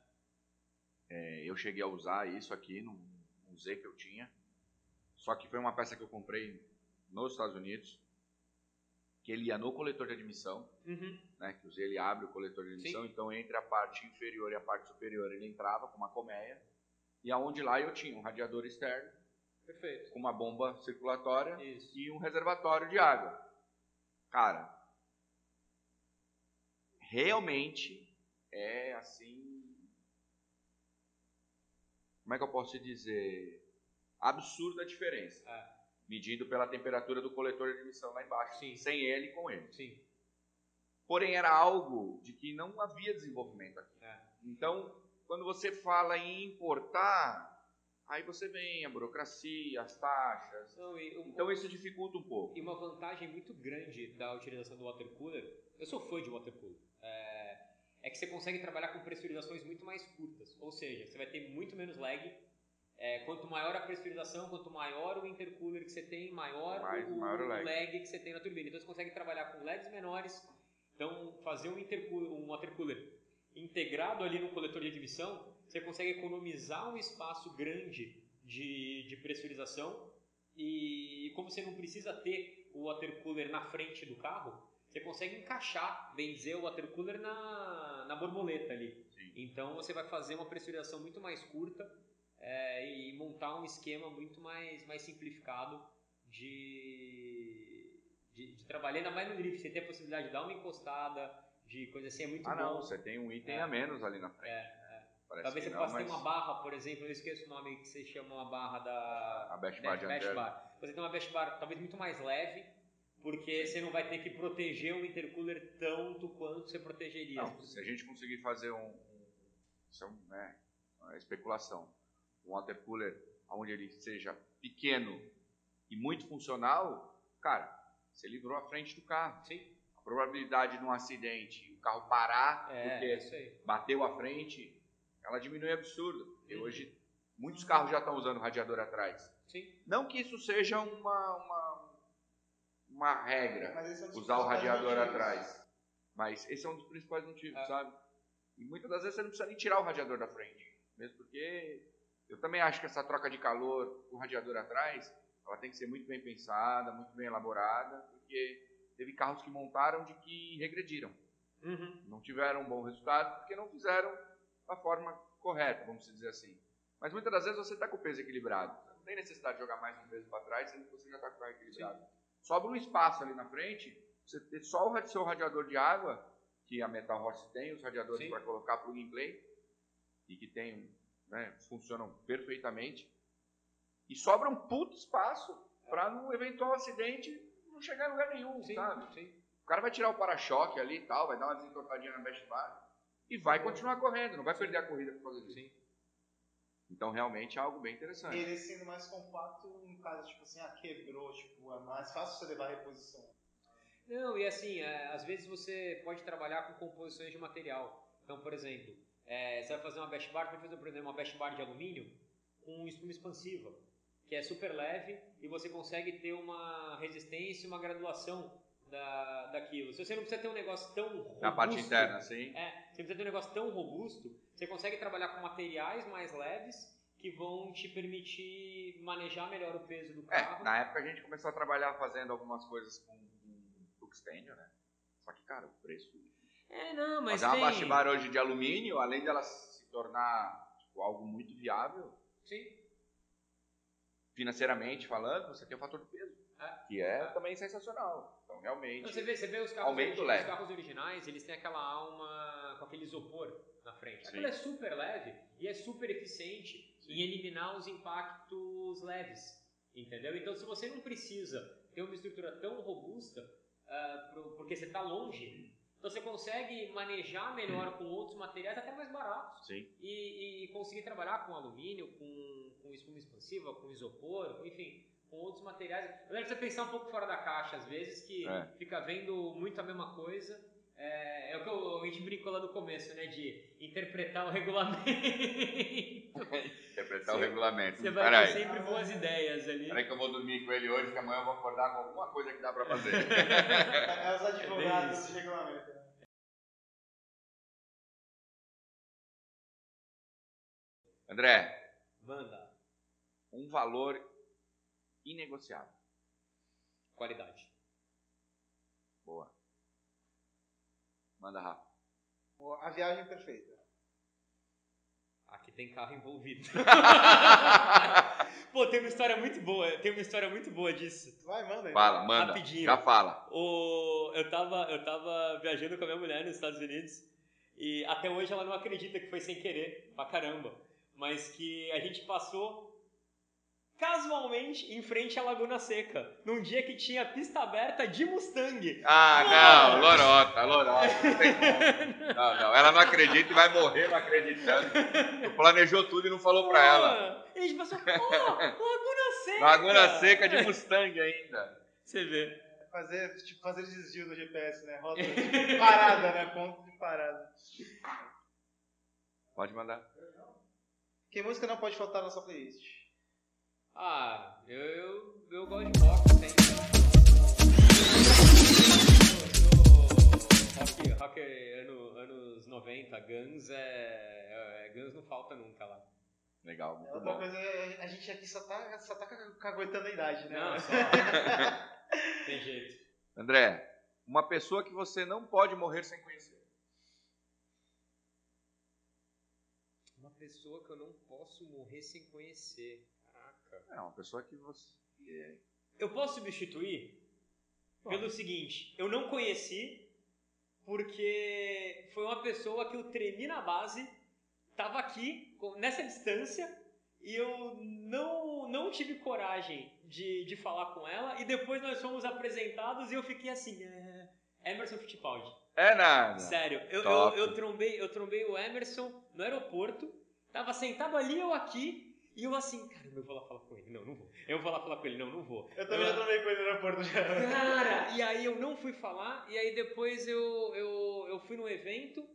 É, eu cheguei a usar isso aqui num, num Z que eu tinha. Só que foi uma peça que eu comprei nos Estados Unidos. Que ele ia no coletor de admissão. uhum, Né, que o Z ele abre o coletor de admissão. Sim. Então entre a parte inferior e a parte superior ele entrava com uma colmeia. E aonde lá eu tinha um radiador externo perfeito. com uma bomba circulatória Isso. e um reservatório de água. Cara, realmente é assim. Como é que eu posso te dizer? Absurda a diferença. É. Medido pela temperatura do coletor de admissão lá embaixo. Sim. Sem ele e com ele. Sim. Porém, era algo de que não havia desenvolvimento aqui. É. Então, quando você fala em importar, aí você vem a burocracia, as taxas. Não, e, o- Então, isso dificulta um pouco. e uma vantagem muito grande da utilização do water cooler, eu sou fã de water cooler, é, que você consegue trabalhar com pressurizações muito mais curtas. Ou seja, você vai ter muito menos lag. É, quanto maior a pressurização, quanto maior o intercooler que você tem, maior, Mais- o, maior o lag. lag que você tem na turbina. Então você consegue trabalhar com lags menores. Então fazer um, intercooler, um water cooler integrado ali no coletor de admissão, você consegue economizar um espaço grande de, de pressurização e como você não precisa ter o water cooler na frente do carro, você consegue encaixar, bem dizer, o water cooler na, na borboleta ali. Sim. Então você vai fazer uma pressurização muito mais curta é, e montar um esquema muito mais, mais simplificado de, de, de trabalhar, ainda mais no drift. Você tem a possibilidade de dar uma encostada, de coisa assim, é muito Ah, bom. não, você tem um item É. a menos ali na frente. É, Parece Talvez você não, possa mas ter uma barra, por exemplo, eu esqueço o nome que vocês chamam a barra da. A Bash Bar de Bash. Bar. Você tem uma Bash Bar talvez muito mais leve, porque você não vai ter que proteger o intercooler tanto quanto você protegeria. Não, se a gente conseguir fazer um. um- Isso é um, né, uma especulação. Um water cooler onde ele seja pequeno e muito funcional, cara, você livrou a frente do carro. Sim. A probabilidade de um acidente, o carro parar É, porque aí. bateu a frente, ela diminui absurdo. Porque Uhum. hoje muitos carros já estão usando radiador atrás. Sim. Não que isso seja uma, uma, uma regra, é um usar o radiador motivos. atrás. Mas esse é um dos principais motivos, É. sabe? E muitas das vezes você não precisa nem tirar o radiador da frente. Mesmo porque eu também acho que essa troca de calor com o radiador atrás, ela tem que ser muito bem pensada, muito bem elaborada, porque teve carros que montaram de que regrediram. Uhum. Não tiveram um bom resultado porque não fizeram da forma correta, vamos dizer assim. Mas muitas das vezes você está com o peso equilibrado. Não tem necessidade de jogar mais um peso para trás, sendo que você já está com o carro equilibrado. Sobra um espaço ali na frente, você ter só o seu radiador de água, que a Metal Horse tem, os radiadores para colocar plug and play, e que tem, né, funcionam perfeitamente. E sobra um puto espaço para num eventual acidente não chegar em lugar nenhum, Sim, sabe? sim. O cara vai tirar o para-choque ali e tal, vai dar uma desentortadinha na best bar e vai continuar correndo, não vai perder a corrida por causa disso. Sim. Então realmente é algo bem E interessante. ele sendo mais compacto, no caso, tipo assim, ah, quebrou, tipo, é mais fácil você levar a reposição. Não, e assim, é, às vezes você pode trabalhar com composições de material. Então, por exemplo, é, você vai fazer uma bash bar, vai fazer, por exemplo, uma bash bar de alumínio com espuma expansiva, que é super leve e você consegue ter uma resistência e uma graduação da, daquilo. Se você não precisa ter um negócio tão robusto, Na parte interna, assim. É, você precisa ter um negócio tão robusto, você consegue trabalhar com materiais mais leves que vão te permitir manejar melhor o peso do carro. É, na época a gente começou a trabalhar fazendo algumas coisas com, com né? Só que, cara, o preço. É, não, mas Fazer uma tem... baixo bar hoje de alumínio, além dela se tornar tipo, algo muito viável, Sim. financeiramente falando, você tem o fator do peso. É. Que é também sensacional. Então, realmente. Você, vê, você vê os carros, Aumento origi- leve. os carros originais, eles têm aquela alma com aquele isopor na frente. Sim. Aquilo é super leve e é super eficiente em eliminar os impactos leves, entendeu? Então, se você não precisa ter uma estrutura tão robusta, pro- porque você está longe, então você consegue manejar melhor com outros materiais até mais baratos Sim. e, e conseguir trabalhar com alumínio, com, com espuma expansiva, com isopor, enfim, com outros materiais. Eu lembro de você pensar um pouco fora da caixa, às vezes, que É. fica vendo muito a mesma coisa. É, é o que eu- a gente brincou lá no começo, né? De interpretar o regulamento. (laughs) Interpretar o Você- regulamento. Você vai Peraí. ter sempre boas ideias ali. Peraí que eu vou dormir com ele hoje, que amanhã eu vou acordar com alguma coisa que dá pra fazer. (laughs) É os advogados isso. de regulamento. André, Manda. um valor inegociável. Qualidade. Boa. Manda, Rafa. A viagem perfeita. Aqui tem carro envolvido. (laughs) Pô, tem uma história muito boa. Tem uma história muito boa disso. Vai, manda aí. Fala, manda. Rapidinho. Já fala. O, eu, tava, eu tava viajando com a minha mulher nos Estados Unidos e até hoje ela não acredita que foi sem querer, pra caramba. Mas que a gente passou casualmente em frente à Laguna Seca, num dia que tinha pista aberta de Mustang. Ah, Mano. não, lorota, lorota. Não tem como. Não, não, ela não acredita e vai morrer não acreditando. Tu planejou tudo e não falou pra ela. E a gente passou, pô, Laguna Seca! Laguna Seca de Mustang ainda. Você vê. Fazer, tipo, fazer desvio do GPS, né? Rota de parada, né? Ponto de parada. Pode mandar. Que música não pode faltar na sua playlist? Ah, eu, eu, eu gosto de rock sempre. Eu, eu, rock, rock ano, anos 90, Guns é, é. Guns não falta nunca lá. Legal, muito Outra bom. coisa, é, a gente aqui só tá, só tá caguetando a idade, né? Não, só. (laughs) Tem jeito. André, uma pessoa que você não pode morrer sem conhecer. Uma pessoa que eu não posso morrer sem conhecer. Caraca. É, uma pessoa que você. Eu posso substituir pelo seguinte: eu não conheci porque foi uma pessoa que eu tremi na base, tava aqui nessa distância e eu não, não tive coragem de, de falar com ela e depois nós fomos apresentados e eu fiquei assim, é, Emerson Fittipaldi. É nada. Sério, eu, eu, eu, trombei, eu trombei o Emerson no aeroporto, tava sentado ali eu aqui E eu assim, caramba, eu vou lá falar com ele. Não, não vou. Eu vou lá falar com ele. Não, não vou. Eu também já tomei com ele no aeroporto já. Cara, e aí eu não fui falar, e aí depois eu, eu, eu fui no evento,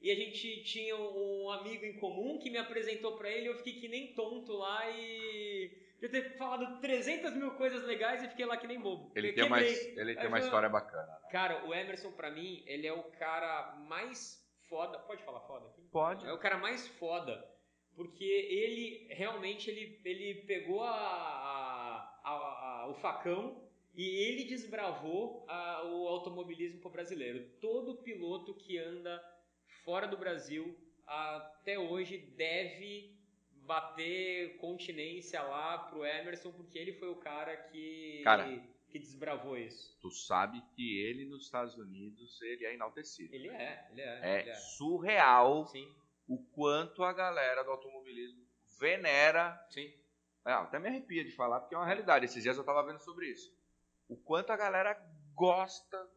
e a gente tinha um amigo em comum que me apresentou pra ele, eu fiquei que nem tonto lá e... Eu ter falado 300 mil coisas legais e fiquei lá que nem bobo. Ele Eu tem, uma, quebrei. ele tem uma história bacana. né? Cara, o Emerson pra mim, ele é o cara mais foda. Pode falar foda aqui? Pode. É o cara mais foda. Porque ele realmente ele, ele pegou a, a- a- o facão e ele desbravou o automobilismo pro brasileiro. Todo piloto que anda fora do Brasil até hoje deve bater continência lá pro Emerson, porque ele foi o cara que, Cara. que desbravou isso. Tu sabe que ele nos Estados Unidos ele é enaltecido. Ele é, ele é. É ele é. surreal Sim, o quanto a galera do automobilismo venera. sim. É, até me arrepia de falar, porque é uma realidade. Esses dias eu tava vendo sobre isso. O quanto a galera gosta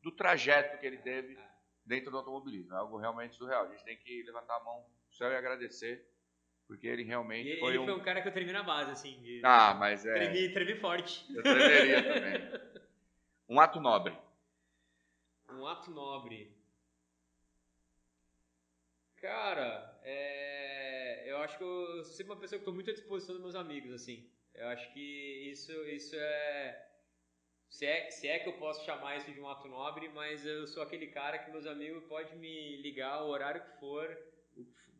do trajeto que ele teve dentro do automobilismo. É algo realmente surreal. A gente tem que levantar a mão no céu e agradecer, porque ele realmente E ele foi foi um. um cara que eu tremi na base, assim. de- Ah, mas é. Tremi, tremi forte. Eu tremeria também. (laughs) Um ato nobre. Um ato nobre. Cara, é... eu acho que eu sou sempre uma pessoa que estou muito à disposição dos meus amigos, assim. Eu acho que isso, isso é... Se, é. se é que eu posso chamar isso de um ato nobre, mas eu sou aquele cara que meus amigos podem me ligar o horário que for,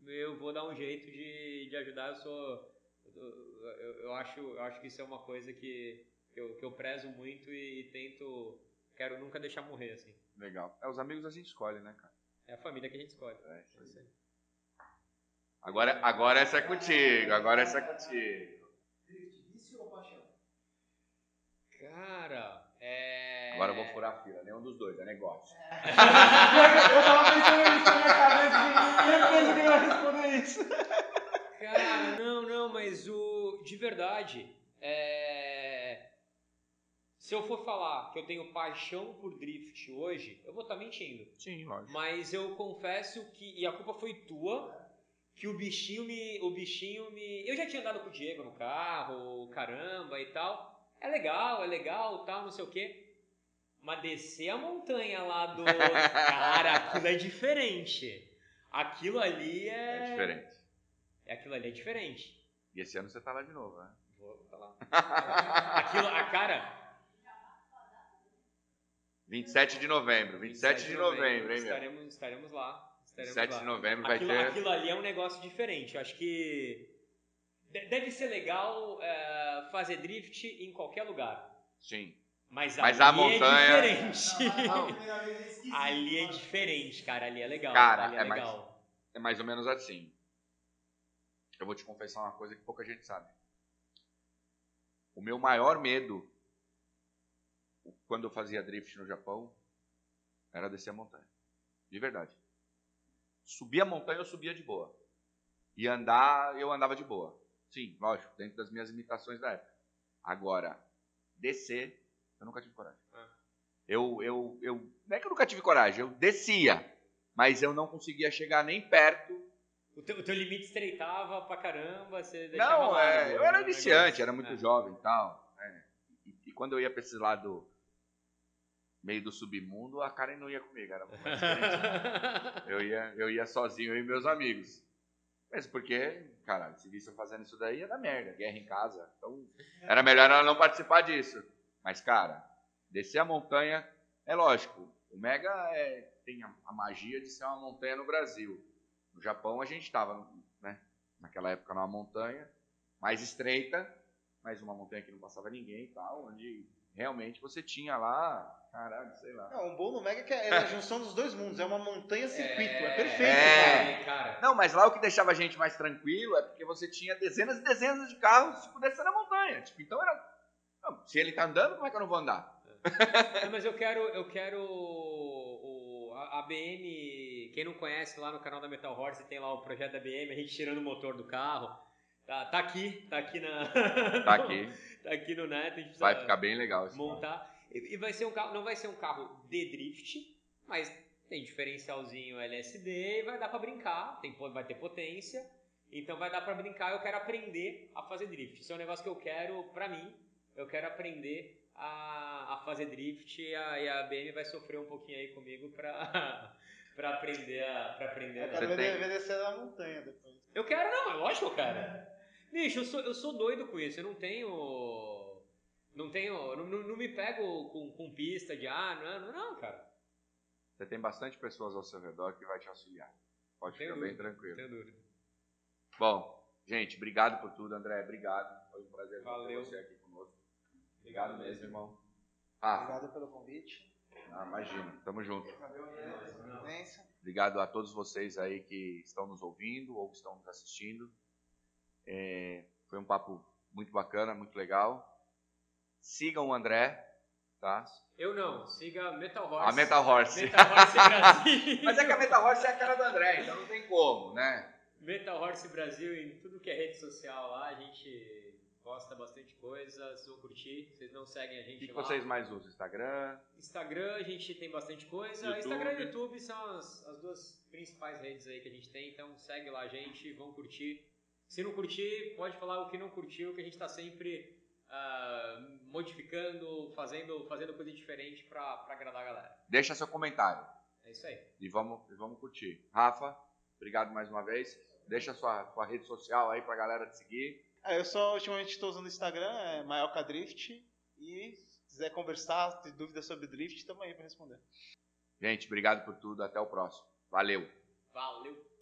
eu vou dar um jeito de, de ajudar. Eu sou. Eu, eu- acho, eu acho que isso é uma coisa que, que, eu, que eu prezo muito e, tento. Quero nunca deixar morrer, assim. Legal. É, os amigos a gente escolhe, né, cara? É a família que a gente escolhe. É, isso aí. Isso aí. Agora, agora essa é contigo, agora essa é contigo. Vício ou paixão? Cara, é. Agora eu vou furar a fila, nenhum dos dois, é negócio. (laughs) eu tava pensando nisso na minha cabeça e ele vai responder isso. Cara, não, não, mas o. De verdade, é. Se eu for falar que eu tenho paixão por drift hoje, eu vou estar mentindo. Sim, lógico. Mas eu confesso que. E a culpa foi tua. Que o bichinho me. O bichinho me. Eu já tinha andado com o Diego no carro, caramba e tal. É legal, é legal, tal, não sei o quê. Mas descer a montanha lá do. (laughs) Cara, aquilo é diferente. Aquilo ali é. É diferente. É aquilo ali é diferente. E esse ano você tá lá de novo, né? Vou falar. (laughs) Aquilo, a cara. 27 de novembro, 27 de novembro, hein, meu? Estaremos, estaremos lá. Estaremos 27 lá. de novembro vai aquilo, ter. aquilo ali é um negócio diferente. Eu acho que de- deve ser legal é, fazer drift em qualquer lugar. Sim. Mas, Mas ali a montanha- é diferente. Não, a primeira vez é esquisito. ali é diferente, cara. Ali é legal. Cara, ali é, é mais- legal. É mais ou menos assim. Eu vou te confessar uma coisa que pouca gente sabe. O meu maior medo quando eu fazia drift no Japão era descer a montanha. De verdade. Subir a montanha eu subia de boa. E andar eu andava de boa. Sim, lógico, dentro das minhas limitações da época. Agora, descer, eu nunca tive coragem. Ah. Eu, eu, eu, não é que eu nunca tive coragem, eu descia, mas eu não conseguia chegar nem perto O teu, o teu limite estreitava pra caramba, você deixava Não, é, né, eu era iniciante, era muito É. jovem e tal. né? E, e quando eu ia pra esse lado meio do submundo, a Karen não ia comigo, era mais eu, ia, eu ia sozinho, e meus amigos. Mesmo porque, caralho, se visse eu fazendo isso daí ia dar merda, guerra em casa. Então, era melhor ela não participar disso. Mas, cara, descer a montanha, é lógico, o Mega é, tem a, a magia de ser uma montanha no Brasil. No Japão a gente estava, né, naquela época numa montanha mais estreita, mas uma montanha que não passava ninguém e tal, onde realmente você tinha lá, caralho, sei lá. Não, o bom no Mega é que é a junção dos dois mundos. É uma montanha circuito. É, perfeito, É. cara. Não, mas lá o que deixava a gente mais tranquilo é porque você tinha dezenas e dezenas de carros tipo, descendo a montanha. Tipo, então era. Não, se ele tá andando, como é que eu não vou andar? Não, mas eu quero, eu quero o- a, a BM, quem não conhece lá no canal da Metal Horse tem lá o projeto da BM, a gente tirando o motor do carro. Tá, tá aqui, tá aqui na. (laughs) Tá aqui. tá aqui no neto, a gente Vai precisa ficar bem legal isso. montar. E, e vai ser um carro, não vai ser um carro de drift, mas tem diferencialzinho LSD e vai dar pra brincar, tem, vai ter potência. Então vai dar pra brincar, eu quero aprender a fazer drift. Isso é um negócio que eu quero pra mim. Eu quero aprender a, a fazer drift e a, e a BM vai sofrer um pouquinho aí comigo pra, (laughs) pra aprender a. Pra aprender Eu quero Você ver, tem- descer da montanha depois. Eu quero, não, é lógico que eu quero. Bicho, eu sou, eu sou doido com isso. Eu não tenho. Não tenho. Não, não, não me pego com, com pista de ah, não, não, não, cara. Você tem bastante pessoas ao seu redor que vai te auxiliar. Pode Tenho ficar bem dúvida, tranquilo. Tenho dúvida. Bom, gente, obrigado por tudo, André. Obrigado. Foi um prazer ter Valeu. você aqui conosco. Obrigado mesmo, irmão. Ah, Obrigado pelo convite. ah, imagina. Tamo junto. Presença. Obrigado a todos vocês aí que estão nos ouvindo ou que estão nos assistindo. É, foi um papo muito bacana, muito legal. Sigam o André, tá? Eu não, siga Metal Horse. A Metal Horse. Metal Horse Brasil. (laughs) Mas é que a Metal Horse é a cara do André, então não tem como, né? Metal Horse Brasil em tudo que é rede social lá, a gente posta bastante coisa, vocês vão curtir, vocês não seguem a O gente que, que lá. vocês mais usam? Instagram? Instagram a gente tem bastante coisa, YouTube. Instagram e YouTube são as, as duas principais redes aí que a gente tem, então segue lá a gente, vão curtir. Se não curtir, pode falar o que não curtiu, que a gente tá sempre ah, modificando, fazendo, fazendo coisa diferente pra, pra agradar a galera. Deixa seu comentário É isso aí. e vamos, e vamos curtir. Rafa, obrigado mais uma vez. Deixa sua, sua rede social aí pra galera te seguir. É, eu só ultimamente estou usando o Instagram, é Maioca Drift. E se quiser conversar, ter dúvidas sobre drift, estamos aí para responder. Gente, obrigado por tudo. Até o próximo. Valeu. Valeu!